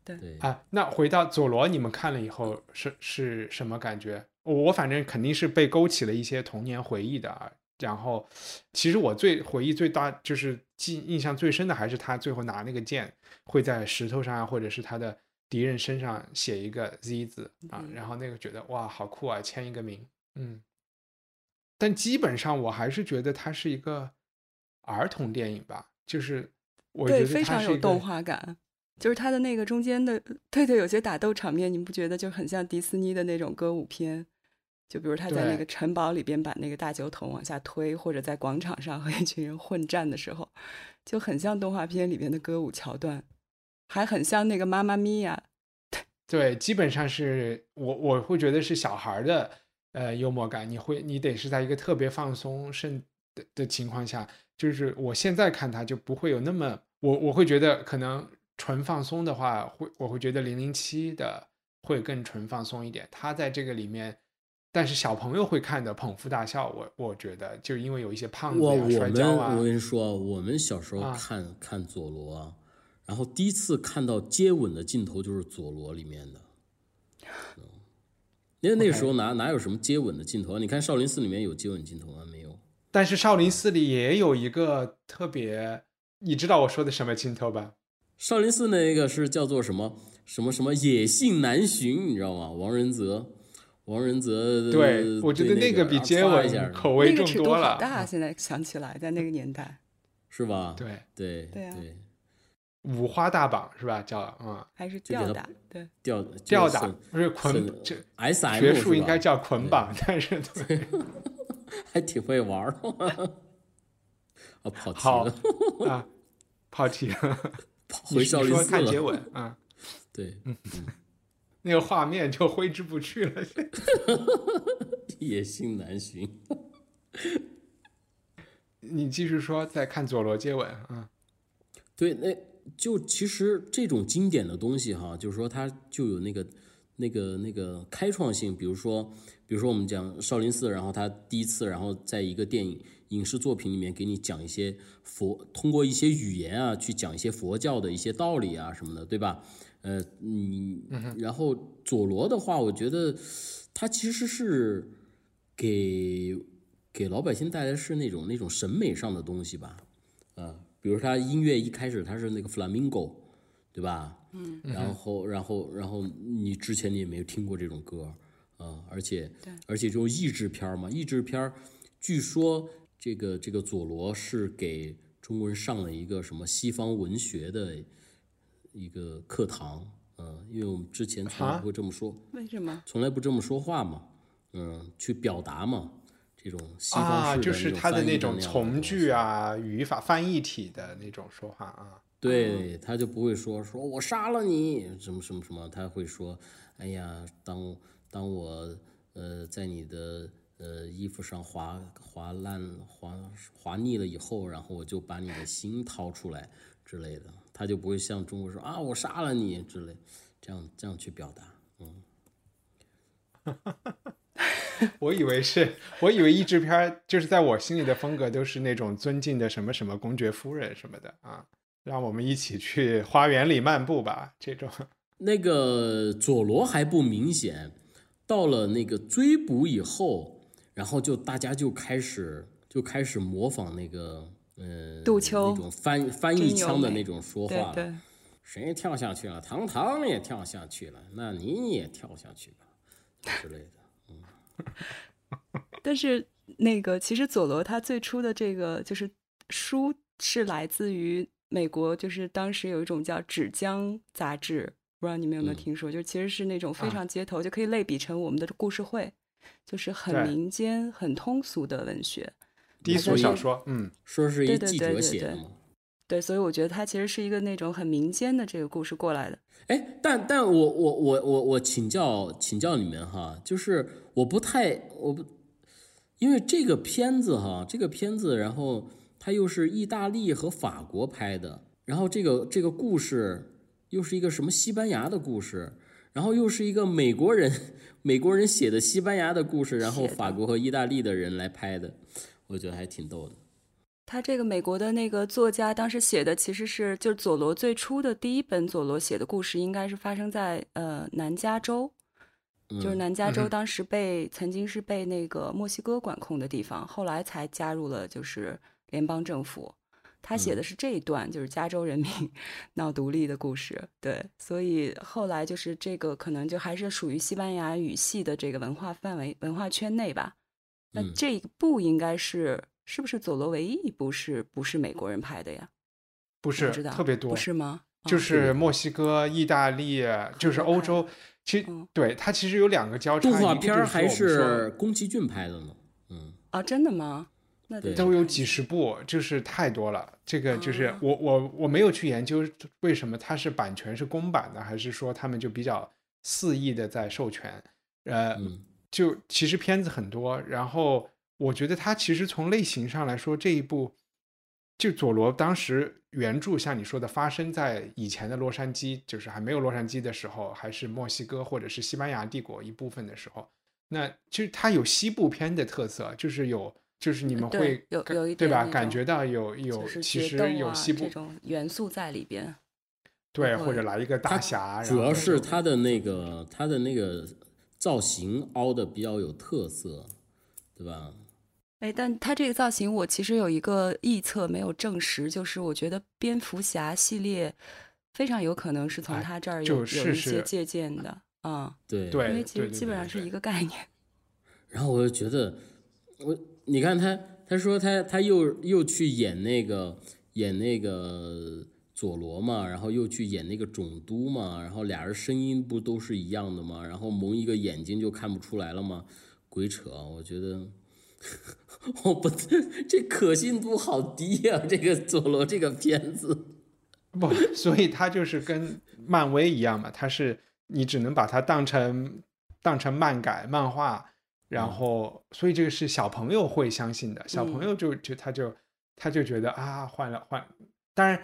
对对啊。那回到佐罗，你们看了以后是是什么感觉？我反正肯定是被勾起了一些童年回忆的啊。然后，其实我最回忆最大就是记印象最深的还是他最后拿那个剑会在石头上啊，或者是他的敌人身上写一个 Z 字啊，然后那个觉得哇好酷啊，签一个名，嗯。但基本上我还是觉得它是一个儿童电影吧，就是我觉得非常有动画感，就是他的那个中间的对对，有些打斗场面，你不觉得就很像迪士尼的那种歌舞片？就比如他在那个城堡里边把那个大酒桶往下推，或者在广场上和一群人混战的时候，就很像动画片里边的歌舞桥段，还很像那个《妈妈咪呀》。[LAUGHS] 对，基本上是我我会觉得是小孩的呃幽默感，你会你得是在一个特别放松甚的的情况下，就是我现在看他就不会有那么我我会觉得可能纯放松的话，会我会觉得零零七的会更纯放松一点，他在这个里面。但是小朋友会看的捧腹大笑，我我觉得就因为有一些胖子啊摔跤啊。我跟你说，我们小时候看看佐罗，然后第一次看到接吻的镜头就是佐罗里面的。因为那个时候哪哪有什么接吻的镜头啊？你看少林寺里面有接吻镜头吗？没有。但是少林寺里也有一个特别，你知道我说的什么镜头吧？少林寺那个是叫做什么什么什么野性难寻，你知道吗？王仁泽。王仁泽，对我觉得那个比接吻口味重多了。大，现在想起来，在那个年代，[LAUGHS] 是吧？对对对啊，五花大绑是吧？叫嗯，还是吊打？对，吊吊打不是捆，这 S M 学术应该叫捆绑，但是 [LAUGHS] 对，还挺会玩儿。[LAUGHS] 啊，跑题了啊，跑题了。回少林寺看接吻啊，对，嗯。那个画面就挥之不去了。[LAUGHS] 野性难寻。[LAUGHS] 你继续说，在看佐罗接吻啊？对，那就其实这种经典的东西哈，就是说它就有那个、那个、那个开创性。比如说，比如说我们讲少林寺，然后他第一次，然后在一个电影影视作品里面给你讲一些佛，通过一些语言啊去讲一些佛教的一些道理啊什么的，对吧？呃，你然后佐罗的话，我觉得他其实是给给老百姓带来是那种那种审美上的东西吧，啊。比如他音乐一开始他是那个 flamingo，对吧？嗯，然后然后然后你之前你也没有听过这种歌啊，而且而且这种译制片嘛，译制片据说这个这个佐罗是给中国人上了一个什么西方文学的一个课堂，嗯，因为我们之前从来不会这么说，为什么？从来不这么说话嘛，嗯，去表达嘛。这种西方就是他的那种从句啊、语法、翻译体的那种说话啊。对，他就不会说说我杀了你什么什么什么，他会说，哎呀，当当我呃在你的呃衣服上划划烂划划腻了以后，然后我就把你的心掏出来之类的，他就不会像中国说啊我杀了你之类，这样这样去表达，嗯。[LAUGHS] 我以为是，我以为译制片就是在我心里的风格都是那种尊敬的什么什么公爵夫人什么的啊，让我们一起去花园里漫步吧。这种 [LAUGHS] 那个佐罗还不明显，到了那个追捕以后，然后就大家就开始就开始模仿那个呃杜秋那种翻翻译腔的那种说话对对，谁跳下去了？唐唐也跳下去了，那你也跳下去吧之类的。嗯 [LAUGHS] 但是那个，其实佐罗他最初的这个就是书是来自于美国，就是当时有一种叫《纸浆》杂志，不知道你们有没有听说？就其实是那种非常街头，就可以类比成我们的故事会，就是很民间、很通俗的文学，低俗小说。嗯，说是一记者写的嘛？对，所以我觉得它其实是一个那种很民间的这个故事过来的。哎，但但我我我我我请教请教你们哈，就是我不太我不，因为这个片子哈，这个片子，然后它又是意大利和法国拍的，然后这个这个故事又是一个什么西班牙的故事，然后又是一个美国人 [LAUGHS] 美国人写的西班牙的故事，然后法国和意大利的人来拍的，我觉得还挺逗的。他这个美国的那个作家当时写的其实是，就是佐罗最初的第一本佐罗写的故事，应该是发生在呃南加州，就是南加州当时被曾经是被那个墨西哥管控的地方，后来才加入了就是联邦政府。他写的是这一段，就是加州人民 [LAUGHS] 闹独立的故事。对，所以后来就是这个可能就还是属于西班牙语系的这个文化范围、文化圈内吧。那这一部应该是。是不是佐罗唯一一部是不是美国人拍的呀？不是，特别多，不是吗？就是墨西哥、意大利，就是欧洲。其实对它其实有两个交叉。动画片还是宫崎骏拍的呢。嗯啊，真的吗？那都有几十部，就是太多了。这个就是我我我没有去研究为什么它是版权是公版的，还是说他们就比较肆意的在授权？呃，就其实片子很多，然后。我觉得它其实从类型上来说，这一部就佐罗当时原著像你说的，发生在以前的洛杉矶，就是还没有洛杉矶的时候，还是墨西哥或者是西班牙帝国一部分的时候，那其实它有西部片的特色，就是有就是你们会有有一对吧？感觉到有有其实有西部这种元素在里边，对，或者来一个大侠，主要是他的那个他的那个造型凹的比较有特色，对吧？哎，但他这个造型，我其实有一个臆测没有证实，就是我觉得蝙蝠侠系列非常有可能是从他这儿有有一些借鉴的啊。对对，因为其实基本上是一个概念。然后我就觉得，我你看他，他说他他又又去演那个演那个佐罗嘛，然后又去演那个总督嘛，然后俩人声音不都是一样的吗？然后蒙一个眼睛就看不出来了吗？鬼扯！我觉得。我不，[LAUGHS] 这可信度好低呀！这个佐罗这个片子，不，[LAUGHS] 所以他就是跟漫威一样嘛，他是你只能把它当成当成漫改漫画，然后所以这个是小朋友会相信的，小朋友就就他就他就觉得啊换了换，当然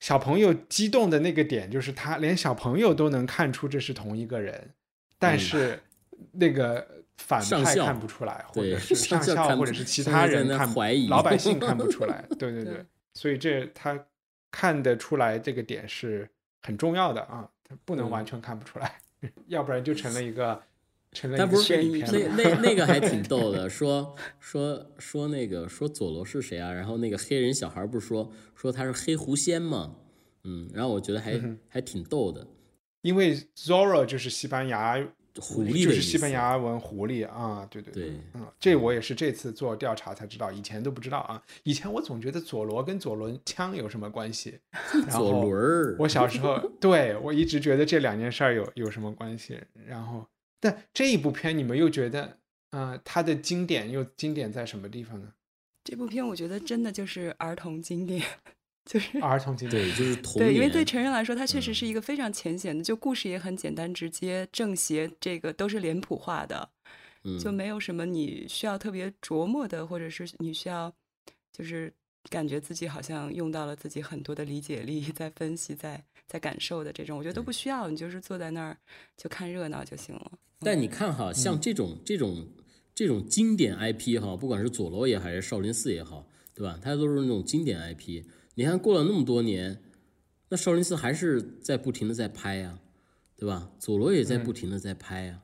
小朋友激动的那个点就是他连小朋友都能看出这是同一个人，但是那个反派看不出来，或者 [LAUGHS] 是上校或者是其他人看怀疑，老百 [LAUGHS] 姓看不出来，[LAUGHS] 对对对，所以这他看得出来这个点是很重要的啊，他不能完全看不出来。要不然就成了一个，成了一个悬疑片。那那 [LAUGHS] 那个还挺逗的，说说说那个说佐罗是谁啊？然后那个黑人小孩不是说说他是黑狐仙吗？嗯，然后我觉得还还挺逗的，因为 Zorro 就是西班牙狐狸，就是西班牙文狐狸啊，对对对，嗯，这我也是这次做调查才知道，以前都不知道啊。以前我总觉得佐罗跟左轮枪有什么关系，左轮儿。我小时候对我一直觉得这两件事儿有有什么关系，然后但这一部片你们又觉得，呃，它的经典又经典在什么地方呢？这部片我觉得真的就是儿童经典。[LAUGHS] 就是儿童经典，对，就是童对，因为对成人来说，它确实是一个非常浅显的，就故事也很简单直接，正邪这个都是脸谱化的，就没有什么你需要特别琢磨的，或者是你需要就是感觉自己好像用到了自己很多的理解力 [LAUGHS] 在分析，在在感受的这种，我觉得都不需要，你就是坐在那儿就看热闹就行了。但你看哈，像这种这种这种经典 IP 哈，不管是佐罗也还是少林寺也好，对吧？它都是那种经典 IP。你看，过了那么多年，那少林寺还是在不停的在拍呀，对吧？佐罗也在不停的在拍呀，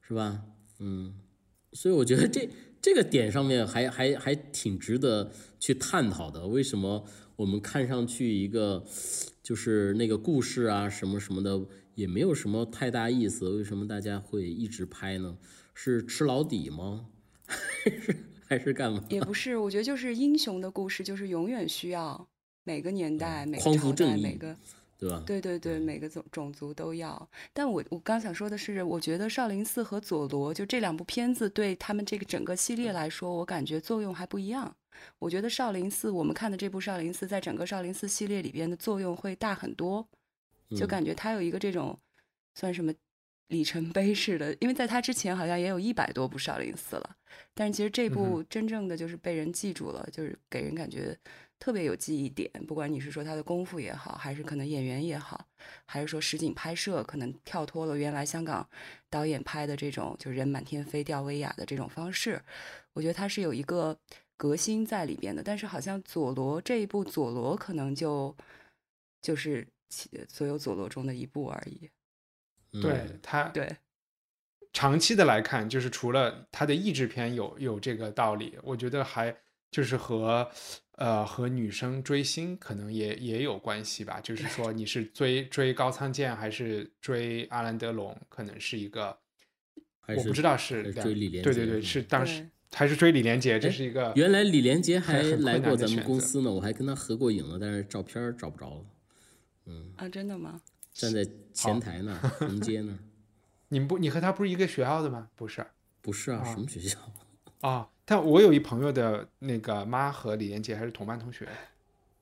是吧？嗯，所以我觉得这这个点上面还还还挺值得去探讨的。为什么我们看上去一个就是那个故事啊什么什么的也没有什么太大意思？为什么大家会一直拍呢？是吃老底吗？[LAUGHS] 还是还是干嘛？也不是，我觉得就是英雄的故事，就是永远需要。每个年代、每个朝代、每个，对吧？对对对，每个种种族都要。但我我刚想说的是，我觉得少林寺和佐罗就这两部片子，对他们这个整个系列来说，我感觉作用还不一样。我觉得少林寺，我们看的这部少林寺，在整个少林寺系列里边的作用会大很多，就感觉他有一个这种算什么里程碑式的，因为在他之前好像也有一百多部少林寺了，但是其实这部真正的就是被人记住了，就是给人感觉。特别有记忆点，不管你是说他的功夫也好，还是可能演员也好，还是说实景拍摄，可能跳脱了原来香港导演拍的这种就人满天飞、吊威亚的这种方式，我觉得他是有一个革新在里边的。但是好像佐罗这一部佐罗可能就就是所有佐罗中的一部而已。对他，对长期的来看，就是除了他的译制片有有这个道理，我觉得还就是和。呃，和女生追星可能也也有关系吧。就是说，你是追追高仓健还是追阿兰德龙，可能是一个，我不知道是追李连。对对对，是当时还是追李连杰，这是一个。原来李连杰还来过咱们公司呢，我还跟他合过影了，但是照片找不着了。嗯啊，真的吗？站在前台呢，[LAUGHS] 迎接呢。你们不，你和他不是一个学校的吗？不是，不是啊，什么学校？啊。但我有一朋友的那个妈和李连杰还是同班同学，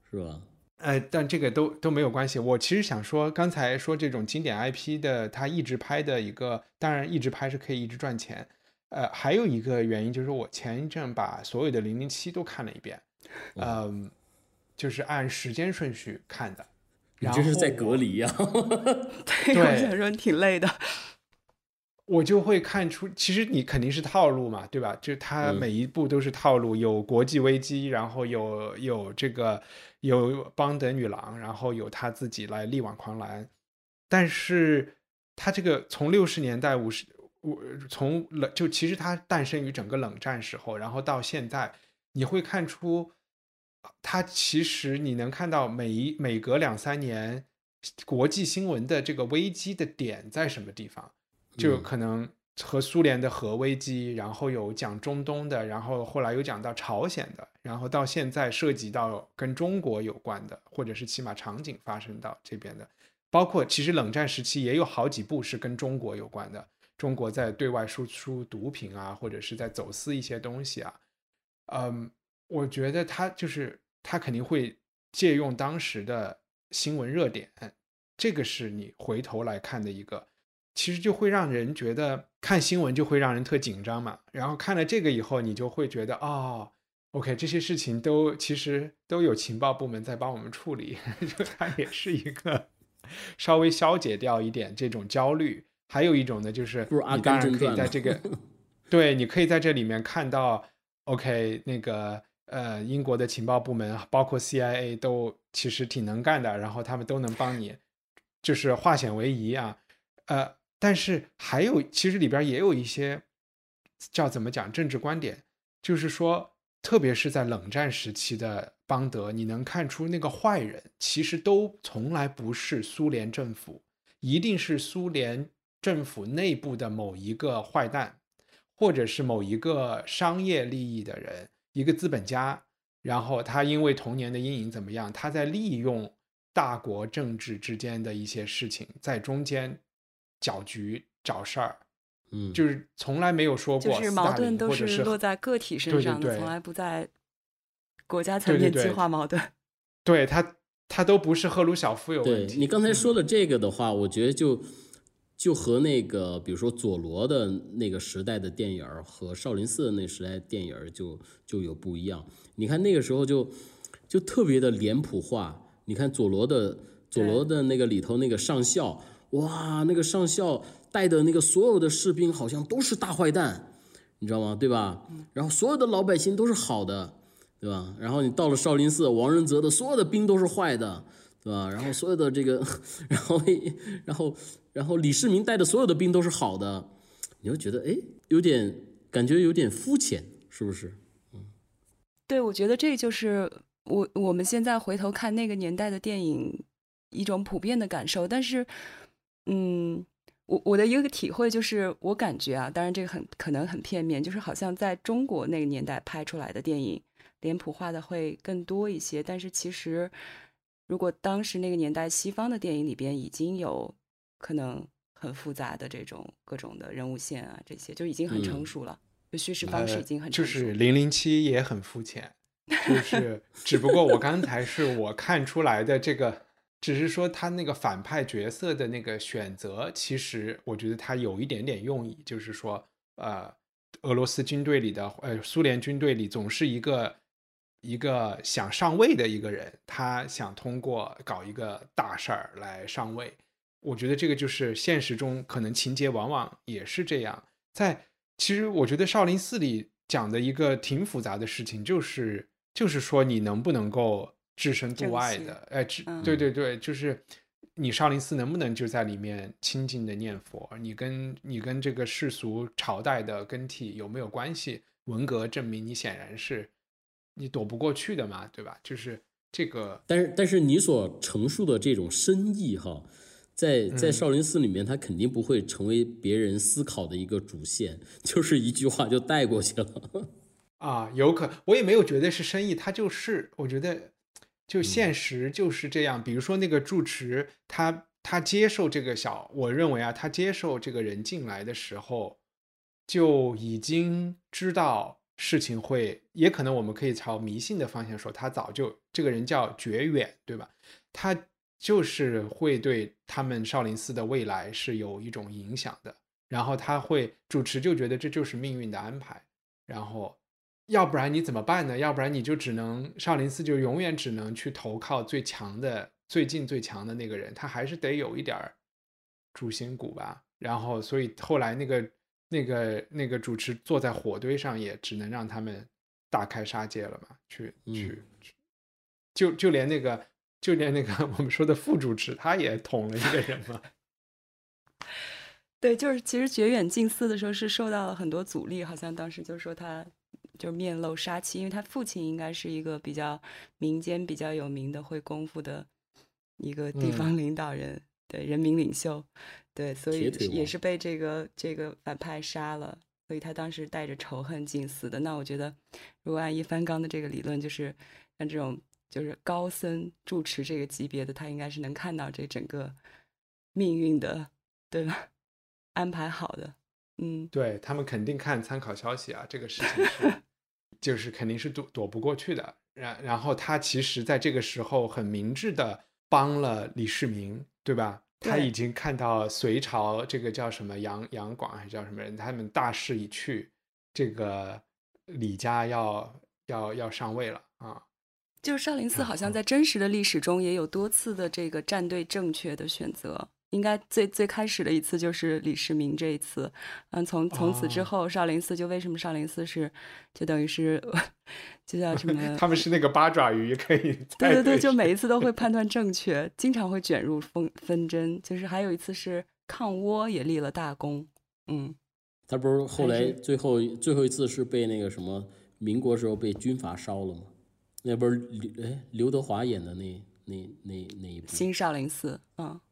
是吧？呃，但这个都都没有关系。我其实想说，刚才说这种经典 IP 的，他一直拍的一个，当然一直拍是可以一直赚钱。呃，还有一个原因就是我前一阵把所有的零零七都看了一遍，嗯，就是按时间顺序看的。你这是在隔离呀？[LAUGHS] 对，我想说你挺累的。[LAUGHS] 我就会看出，其实你肯定是套路嘛，对吧？就他每一步都是套路，有国际危机，然后有有这个有邦德女郎，然后有他自己来力挽狂澜。但是他这个从六十年代五十五从冷就其实他诞生于整个冷战时候，然后到现在，你会看出他其实你能看到每一每隔两三年国际新闻的这个危机的点在什么地方。就可能和苏联的核危机，然后有讲中东的，然后后来有讲到朝鲜的，然后到现在涉及到跟中国有关的，或者是起码场景发生到这边的，包括其实冷战时期也有好几部是跟中国有关的，中国在对外输出毒品啊，或者是在走私一些东西啊，嗯，我觉得他就是他肯定会借用当时的新闻热点，这个是你回头来看的一个。其实就会让人觉得看新闻就会让人特紧张嘛。然后看了这个以后，你就会觉得哦，OK，这些事情都其实都有情报部门在帮我们处理，[LAUGHS] 就它也是一个稍微消解掉一点这种焦虑。还有一种呢，就是你当然可以在这个，[LAUGHS] 对，你可以在这里面看到，OK，那个呃，英国的情报部门包括 CIA 都其实挺能干的，然后他们都能帮你，就是化险为夷啊，呃。但是还有，其实里边也有一些叫怎么讲政治观点，就是说，特别是在冷战时期的邦德，你能看出那个坏人其实都从来不是苏联政府，一定是苏联政府内部的某一个坏蛋，或者是某一个商业利益的人，一个资本家，然后他因为童年的阴影怎么样，他在利用大国政治之间的一些事情在中间。搅局找事儿，嗯，就是从来没有说过，就是矛盾都是落在个体身上的，从来不在国家层面激化矛盾。[LAUGHS] 对他，他都不是赫鲁晓夫有问题。你刚才说的这个的话，我觉得就就和那个，比如说佐罗的那个时代的电影和少林寺的那时代电影就就有不一样。你看那个时候就就特别的脸谱化。你看佐罗的佐罗的那个里头那个上校。哇，那个上校带的那个所有的士兵好像都是大坏蛋，你知道吗？对吧？然后所有的老百姓都是好的，对吧？然后你到了少林寺，王仁泽的所有的兵都是坏的，对吧？然后所有的这个，然后然后然后李世民带的所有的兵都是好的，你就觉得哎，有点感觉有点肤浅，是不是？嗯，对，我觉得这就是我我们现在回头看那个年代的电影一种普遍的感受，但是。嗯，我我的一个体会就是，我感觉啊，当然这个很可能很片面，就是好像在中国那个年代拍出来的电影，脸谱化的会更多一些。但是其实，如果当时那个年代西方的电影里边已经有可能很复杂的这种各种的人物线啊，这些就已经很成熟了，就叙事方式已经很成熟。就是零零七也很肤浅，就是只不过我刚才是我看出来的这个。只是说他那个反派角色的那个选择，其实我觉得他有一点点用意，就是说，呃，俄罗斯军队里的，呃，苏联军队里总是一个一个想上位的一个人，他想通过搞一个大事儿来上位。我觉得这个就是现实中可能情节往往也是这样。在其实我觉得少林寺里讲的一个挺复杂的事情，就是就是说你能不能够。置身度外的，哎，对对对，就是你少林寺能不能就在里面清净的念佛？你跟你跟这个世俗朝代的更替有没有关系？文革证明你显然是你躲不过去的嘛，对吧？就是这个，但是但是你所陈述的这种深意哈，在在少林寺里面，它肯定不会成为别人思考的一个主线，[LAUGHS] 就是一句话就带过去了。[LAUGHS] 啊，有可我也没有觉得是深意，他就是我觉得。就现实就是这样，比如说那个住持，他他接受这个小，我认为啊，他接受这个人进来的时候，就已经知道事情会，也可能我们可以朝迷信的方向说，他早就这个人叫绝远，对吧？他就是会对他们少林寺的未来是有一种影响的，然后他会主持就觉得这就是命运的安排，然后。要不然你怎么办呢？要不然你就只能少林寺就永远只能去投靠最强的、最近最强的那个人，他还是得有一点儿主心骨吧。然后，所以后来那个、那个、那个主持坐在火堆上，也只能让他们大开杀戒了嘛。去去去，就就连那个，就连那个 [LAUGHS] 我们说的副主持，他也捅了一个人嘛。[LAUGHS] 对，就是其实觉远近寺的时候是受到了很多阻力，好像当时就说他。就是面露杀气，因为他父亲应该是一个比较民间比较有名的会功夫的一个地方领导人，对人民领袖，对，所以也是被这个这个反派杀了，所以他当时带着仇恨进死的。那我觉得，如果按一帆刚的这个理论，就是像这种就是高僧住持这个级别的，他应该是能看到这整个命运的，对吧？[LAUGHS] 安排好的。嗯，对他们肯定看参考消息啊，这个事情是，[LAUGHS] 就是肯定是躲躲不过去的。然然后他其实在这个时候很明智的帮了李世民，对吧？他已经看到隋朝这个叫什么杨杨广还是叫什么人，他们大势已去，这个李家要要要上位了啊。就是少林寺好像在真实的历史中也有多次的这个站队正确的选择。应该最最开始的一次就是李世民这一次，嗯，从从此之后，少林寺就为什么少林寺是，就等于是，就叫什么？[LAUGHS] 他们是那个八爪鱼，可以对对对，就每一次都会判断正确，经常会卷入纷纷争。就是还有一次是抗倭也立了大功，嗯，他不是后来最后最后一次是被那个什么民国时候被军阀烧了吗？那不是刘哎刘德华演的那那那那一部新少林寺，嗯，对。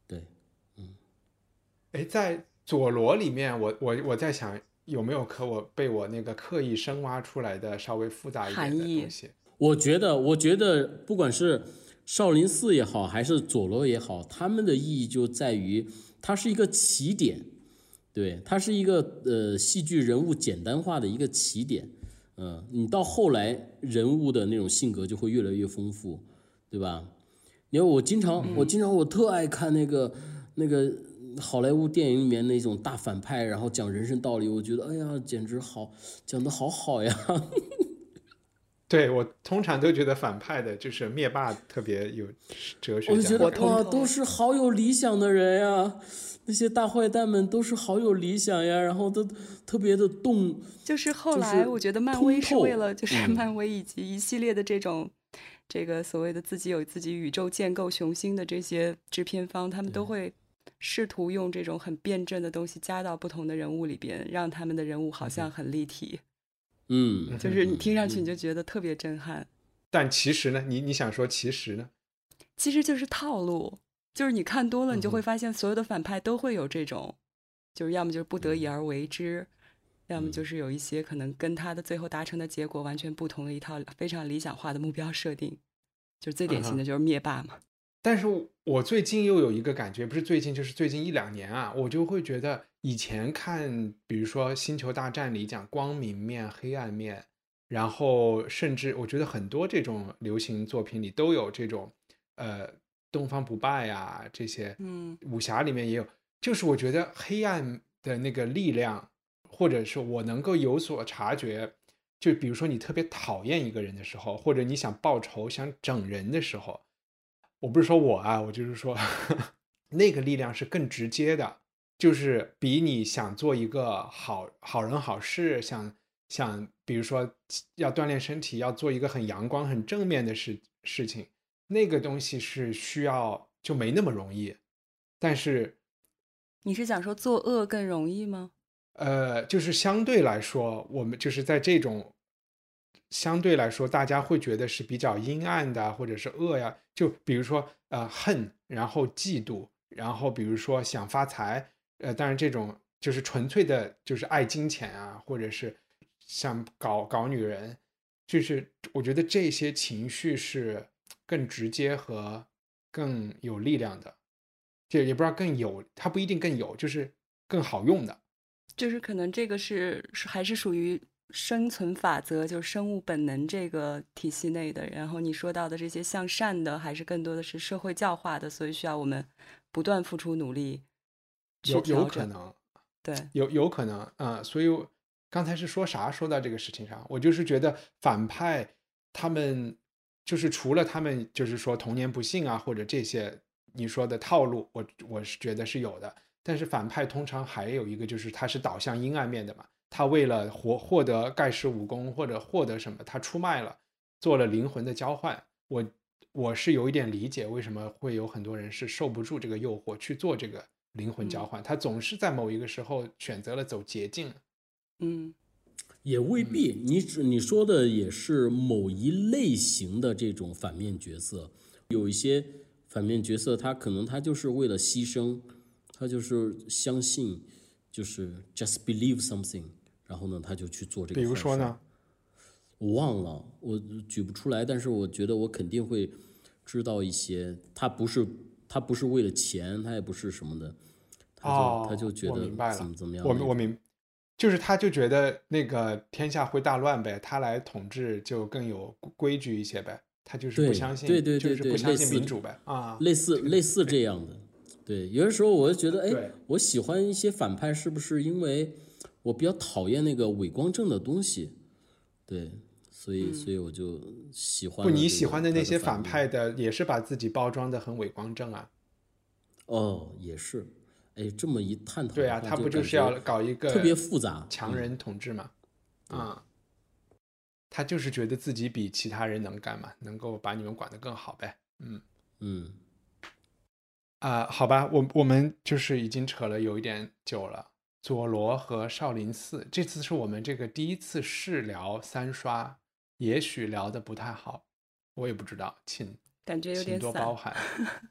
哎，在佐罗里面，我我我在想有没有可我被我那个刻意深挖出来的稍微复杂一点的东西。我觉得，我觉得不管是少林寺也好，还是佐罗也好，他们的意义就在于它是一个起点，对，它是一个呃戏剧人物简单化的一个起点。嗯，你到后来人物的那种性格就会越来越丰富，对吧？因为我经常，我经常我特爱看那个那个。好莱坞电影里面那种大反派，然后讲人生道理，我觉得哎呀，简直好，讲的好好呀。对我通常都觉得反派的就是灭霸特别有哲学。我就觉得哇，都是好有理想的人呀，那些大坏蛋们都是好有理想呀，然后都特别的动。就是后来我觉得漫威是为了，就是漫威以及一系列的这种这个所谓的自己有自己宇宙建构雄心的这些制片方，他们都会。试图用这种很辩证的东西加到不同的人物里边，让他们的人物好像很立体。嗯，就是你听上去你就觉得特别震撼。但其实呢，你你想说其实呢？其实就是套路，就是你看多了，你就会发现所有的反派都会有这种，就是要么就是不得已而为之，要么就是有一些可能跟他的最后达成的结果完全不同的一套非常理想化的目标设定，就是最典型的就是灭霸嘛。但是我最近又有一个感觉，不是最近，就是最近一两年啊，我就会觉得以前看，比如说《星球大战》里讲光明面、黑暗面，然后甚至我觉得很多这种流行作品里都有这种，呃，东方不败啊这些，嗯，武侠里面也有，就是我觉得黑暗的那个力量，或者是我能够有所察觉，就比如说你特别讨厌一个人的时候，或者你想报仇、想整人的时候。我不是说我啊，我就是说，[LAUGHS] 那个力量是更直接的，就是比你想做一个好好人好事，想想，比如说要锻炼身体，要做一个很阳光、很正面的事事情，那个东西是需要就没那么容易。但是，你是想说作恶更容易吗？呃，就是相对来说，我们就是在这种。相对来说，大家会觉得是比较阴暗的，或者是恶呀。就比如说，呃，恨，然后嫉妒，然后比如说想发财，呃，当然这种就是纯粹的，就是爱金钱啊，或者是想搞搞女人，就是我觉得这些情绪是更直接和更有力量的。就也不知道更有，它不一定更有，就是更好用的。就是可能这个是还是属于。生存法则就是生物本能这个体系内的，然后你说到的这些向善的，还是更多的是社会教化的，所以需要我们不断付出努力有有可能，对，有有可能啊。所以刚才是说啥？说到这个事情上，我就是觉得反派他们就是除了他们就是说童年不幸啊，或者这些你说的套路，我我是觉得是有的。但是反派通常还有一个就是他是导向阴暗面的嘛。他为了获获得盖世武功或者获得什么，他出卖了，做了灵魂的交换。我我是有一点理解，为什么会有很多人是受不住这个诱惑去做这个灵魂交换。他总是在某一个时候选择了走捷径。嗯，也未必。你只你说的也是某一类型的这种反面角色。有一些反面角色，他可能他就是为了牺牲，他就是相信，就是 just believe something。然后呢，他就去做这个。比如说呢，我忘了，我举不出来。但是我觉得我肯定会知道一些。他不是他不是为了钱，他也不是什么的。哦，他就觉得怎么怎么样。我我明，就是他就觉得那个天下会大乱呗，他来统治就更有规矩一些呗。他就是不相信，对对对对，不相信民主呗。啊，类似类似这样的。对，有的时候我就觉得，哎，我喜欢一些反派，是不是因为我比较讨厌那个伪光正的东西？对，所以所以我就喜欢不，你喜欢的那些反派的，也是把自己包装的很伪光正啊。哦，也是，哎，这么一探讨对啊，他不就是要搞一个特别复杂嗯强人统治嘛？啊、他就是觉得自己比其他人能干嘛，能够把你们管得更好呗。嗯嗯，啊、好吧，我我们就是已经扯了有一点久了。佐罗和少林寺，这次是我们这个第一次试聊三刷，也许聊的不太好，我也不知道，请感觉有请点散。多包涵。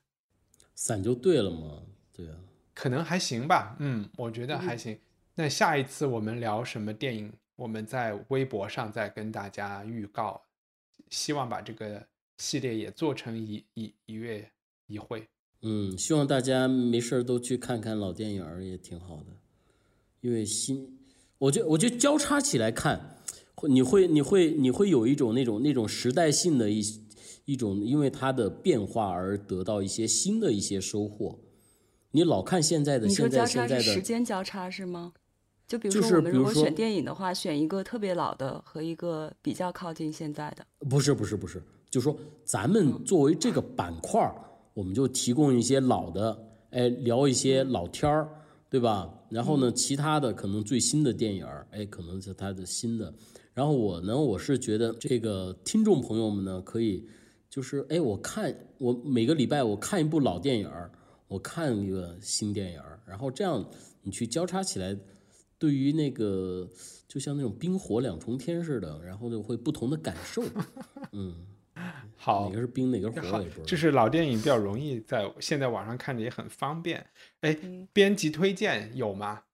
[LAUGHS] 散就对了嘛，对啊，可能还行吧，嗯，我觉得还行。那下一次我们聊什么电影，我们在微博上再跟大家预告，希望把这个系列也做成一一一月一会。嗯，希望大家没事儿都去看看老电影儿，也挺好的。因为新，我觉得我觉得交叉起来看，会你会你会你会有一种那种那种时代性的一一种，因为它的变化而得到一些新的一些收获。你老看现在的你说现在交叉现在的，是时间交叉是吗？就比如说我们如果是比如说选电影的话，选一个特别老的和一个比较靠近现在的。不是不是不是，就说咱们作为这个板块儿，我们就提供一些老的，哎，聊一些老天儿，对吧？然后呢，其他的可能最新的电影儿，哎，可能是它的新的。然后我呢，我是觉得这个听众朋友们呢，可以就是哎，我看我每个礼拜我看一部老电影儿，我看一个新电影儿，然后这样你去交叉起来，对于那个就像那种冰火两重天似的，然后就会不同的感受。[LAUGHS] 嗯，好哪个，是冰，哪个是火，好我也不知道。就是老电影比较容易在现在网上看着也很方便。哎，编辑推荐有吗？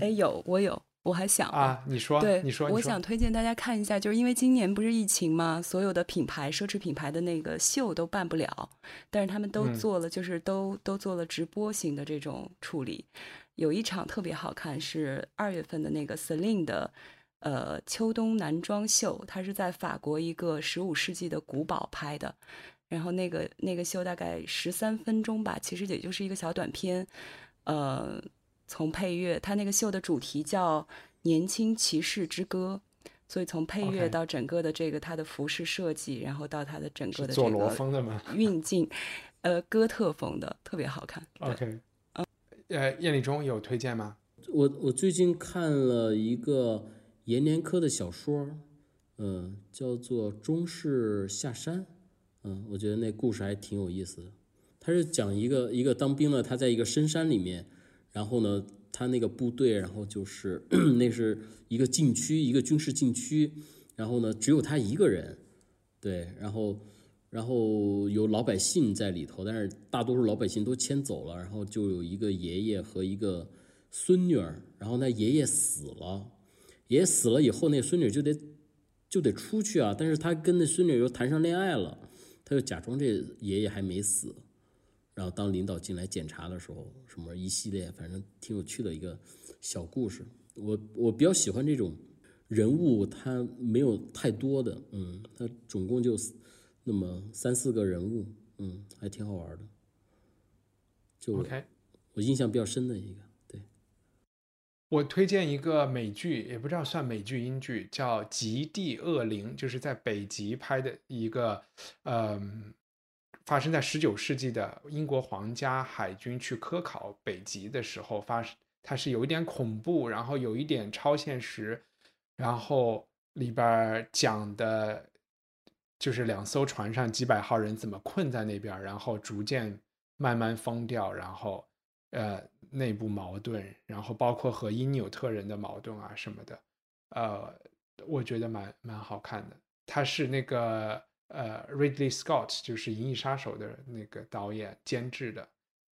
哎，有我有，我还想啊，你说，对，你说，我想推荐大家看一下，就是因为今年不是疫情嘛，所有的品牌、奢侈品牌的那个秀都办不了，但是他们都嗯做了，就是都都做了直播型的这种处理。有一场特别好看，是二月份的那个 Celine 的呃秋冬男装秀，它是在法国一个十五世纪的古堡拍的，然后那个那个秀大概十三分钟吧，其实也就是一个小短片，呃，从配乐，它那个秀的主题叫《年轻骑士之歌》，所以从配乐到整个的这个它的服饰设计，然后到它的整个的这个风的吗 [LAUGHS] 运镜，呃，哥特风的，特别好看。？OK，呃，叶立中有推荐吗？我我最近看了一个阎连科的小说，嗯、叫做《中式下山》，嗯，我觉得那故事还挺有意思的。他是讲一个一个当兵的，他在一个深山里面，然后呢，他那个部队，然后就是 [CLEARS THROAT] 那是一个禁区，一个军事禁区，然后呢，只有他一个人，对，然后然后有老百姓在里头，但是大多数老百姓都迁走了，然后就有一个爷爷和一个孙女儿，然后那爷爷死了，爷爷死了以后，那孙女就得就得出去啊，但是他跟那孙女又谈上恋爱了，他就假装这爷爷还没死，然后当领导进来检查的时候，什么一系列，反正挺有趣的一个小故事。我我比较喜欢这种人物，他没有太多的，嗯，他总共就那么三四个人物，嗯，还挺好玩的。就 OK，我印象比较深的一个，对，我推荐一个美剧，也不知道算美剧英剧，叫《极地恶灵》，就是在北极拍的一个，嗯、发生在十九世纪的英国皇家海军去科考北极的时候发生，它是有一点恐怖，然后有一点超现实，然后里边讲的就是两艘船上几百号人怎么困在那边，然后逐渐慢慢疯掉，然后呃内部矛盾，然后包括和因纽特人的矛盾啊什么的，呃，我觉得蛮蛮好看的。他是那个呃 Ridley Scott，就是《银翼杀手》的那个导演监制的，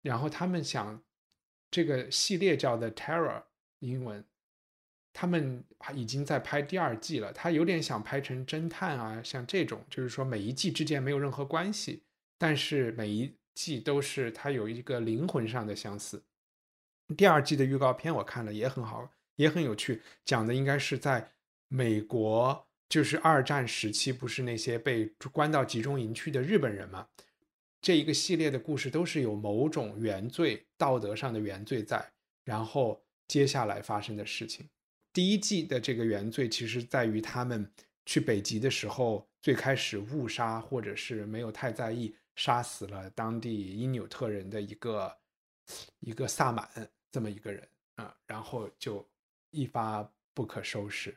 然后他们想这个系列叫 The Terror，英文。他们已经在拍第二季了，他有点想拍成侦探啊，像这种，就是说每一季之间没有任何关系，但是每一季都是他有一个灵魂上的相似。第二季的预告片我看了，也很好，也很有趣，讲的应该是在美国，就是二战时期，不是那些被关到集中营去的日本人嘛，这一个系列的故事都是有某种原罪、道德上的原罪在，然后接下来发生的事情。第一季的这个原罪其实在于他们去北极的时候，最开始误杀或者是没有太在意，杀死了当地因纽特人的一个一个萨满这么一个人啊，然后就一发不可收拾。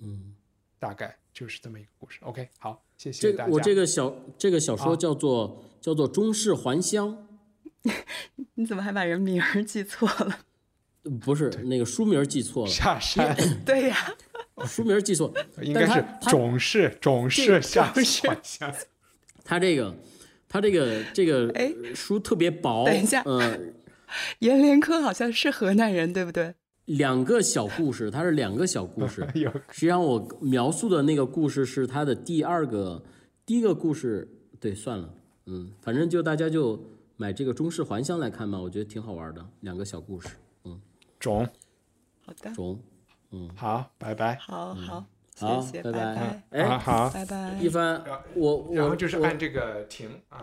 嗯，大概就是这么一个故事。OK，好，谢谢大家。我这个小这个小说啊叫做、叫做《中式还乡 [LAUGHS] 你怎么还把人名儿记错了？》，呃不是那个书名记错了，下山 [LAUGHS] [LAUGHS] 对呀，书名记错，应该是种氏种这氏下种氏还乡。它这个他这个这个哎书特别薄，等一下呃，[LAUGHS] 阎连科好像是河南人，对不对？两个小故事，它是两个小故事。[LAUGHS] 实际上我描述的那个故事是他的第二个，第一个故事，对，算了，嗯，反正就大家就买这个中式还乡来看吧，我觉得挺好玩的，两个小故事，嗯，中好的，中，嗯。好，拜拜。好好，好，谢谢，拜拜。啊哎，好，拜拜。一，帆，我我然后就是按这个停啊。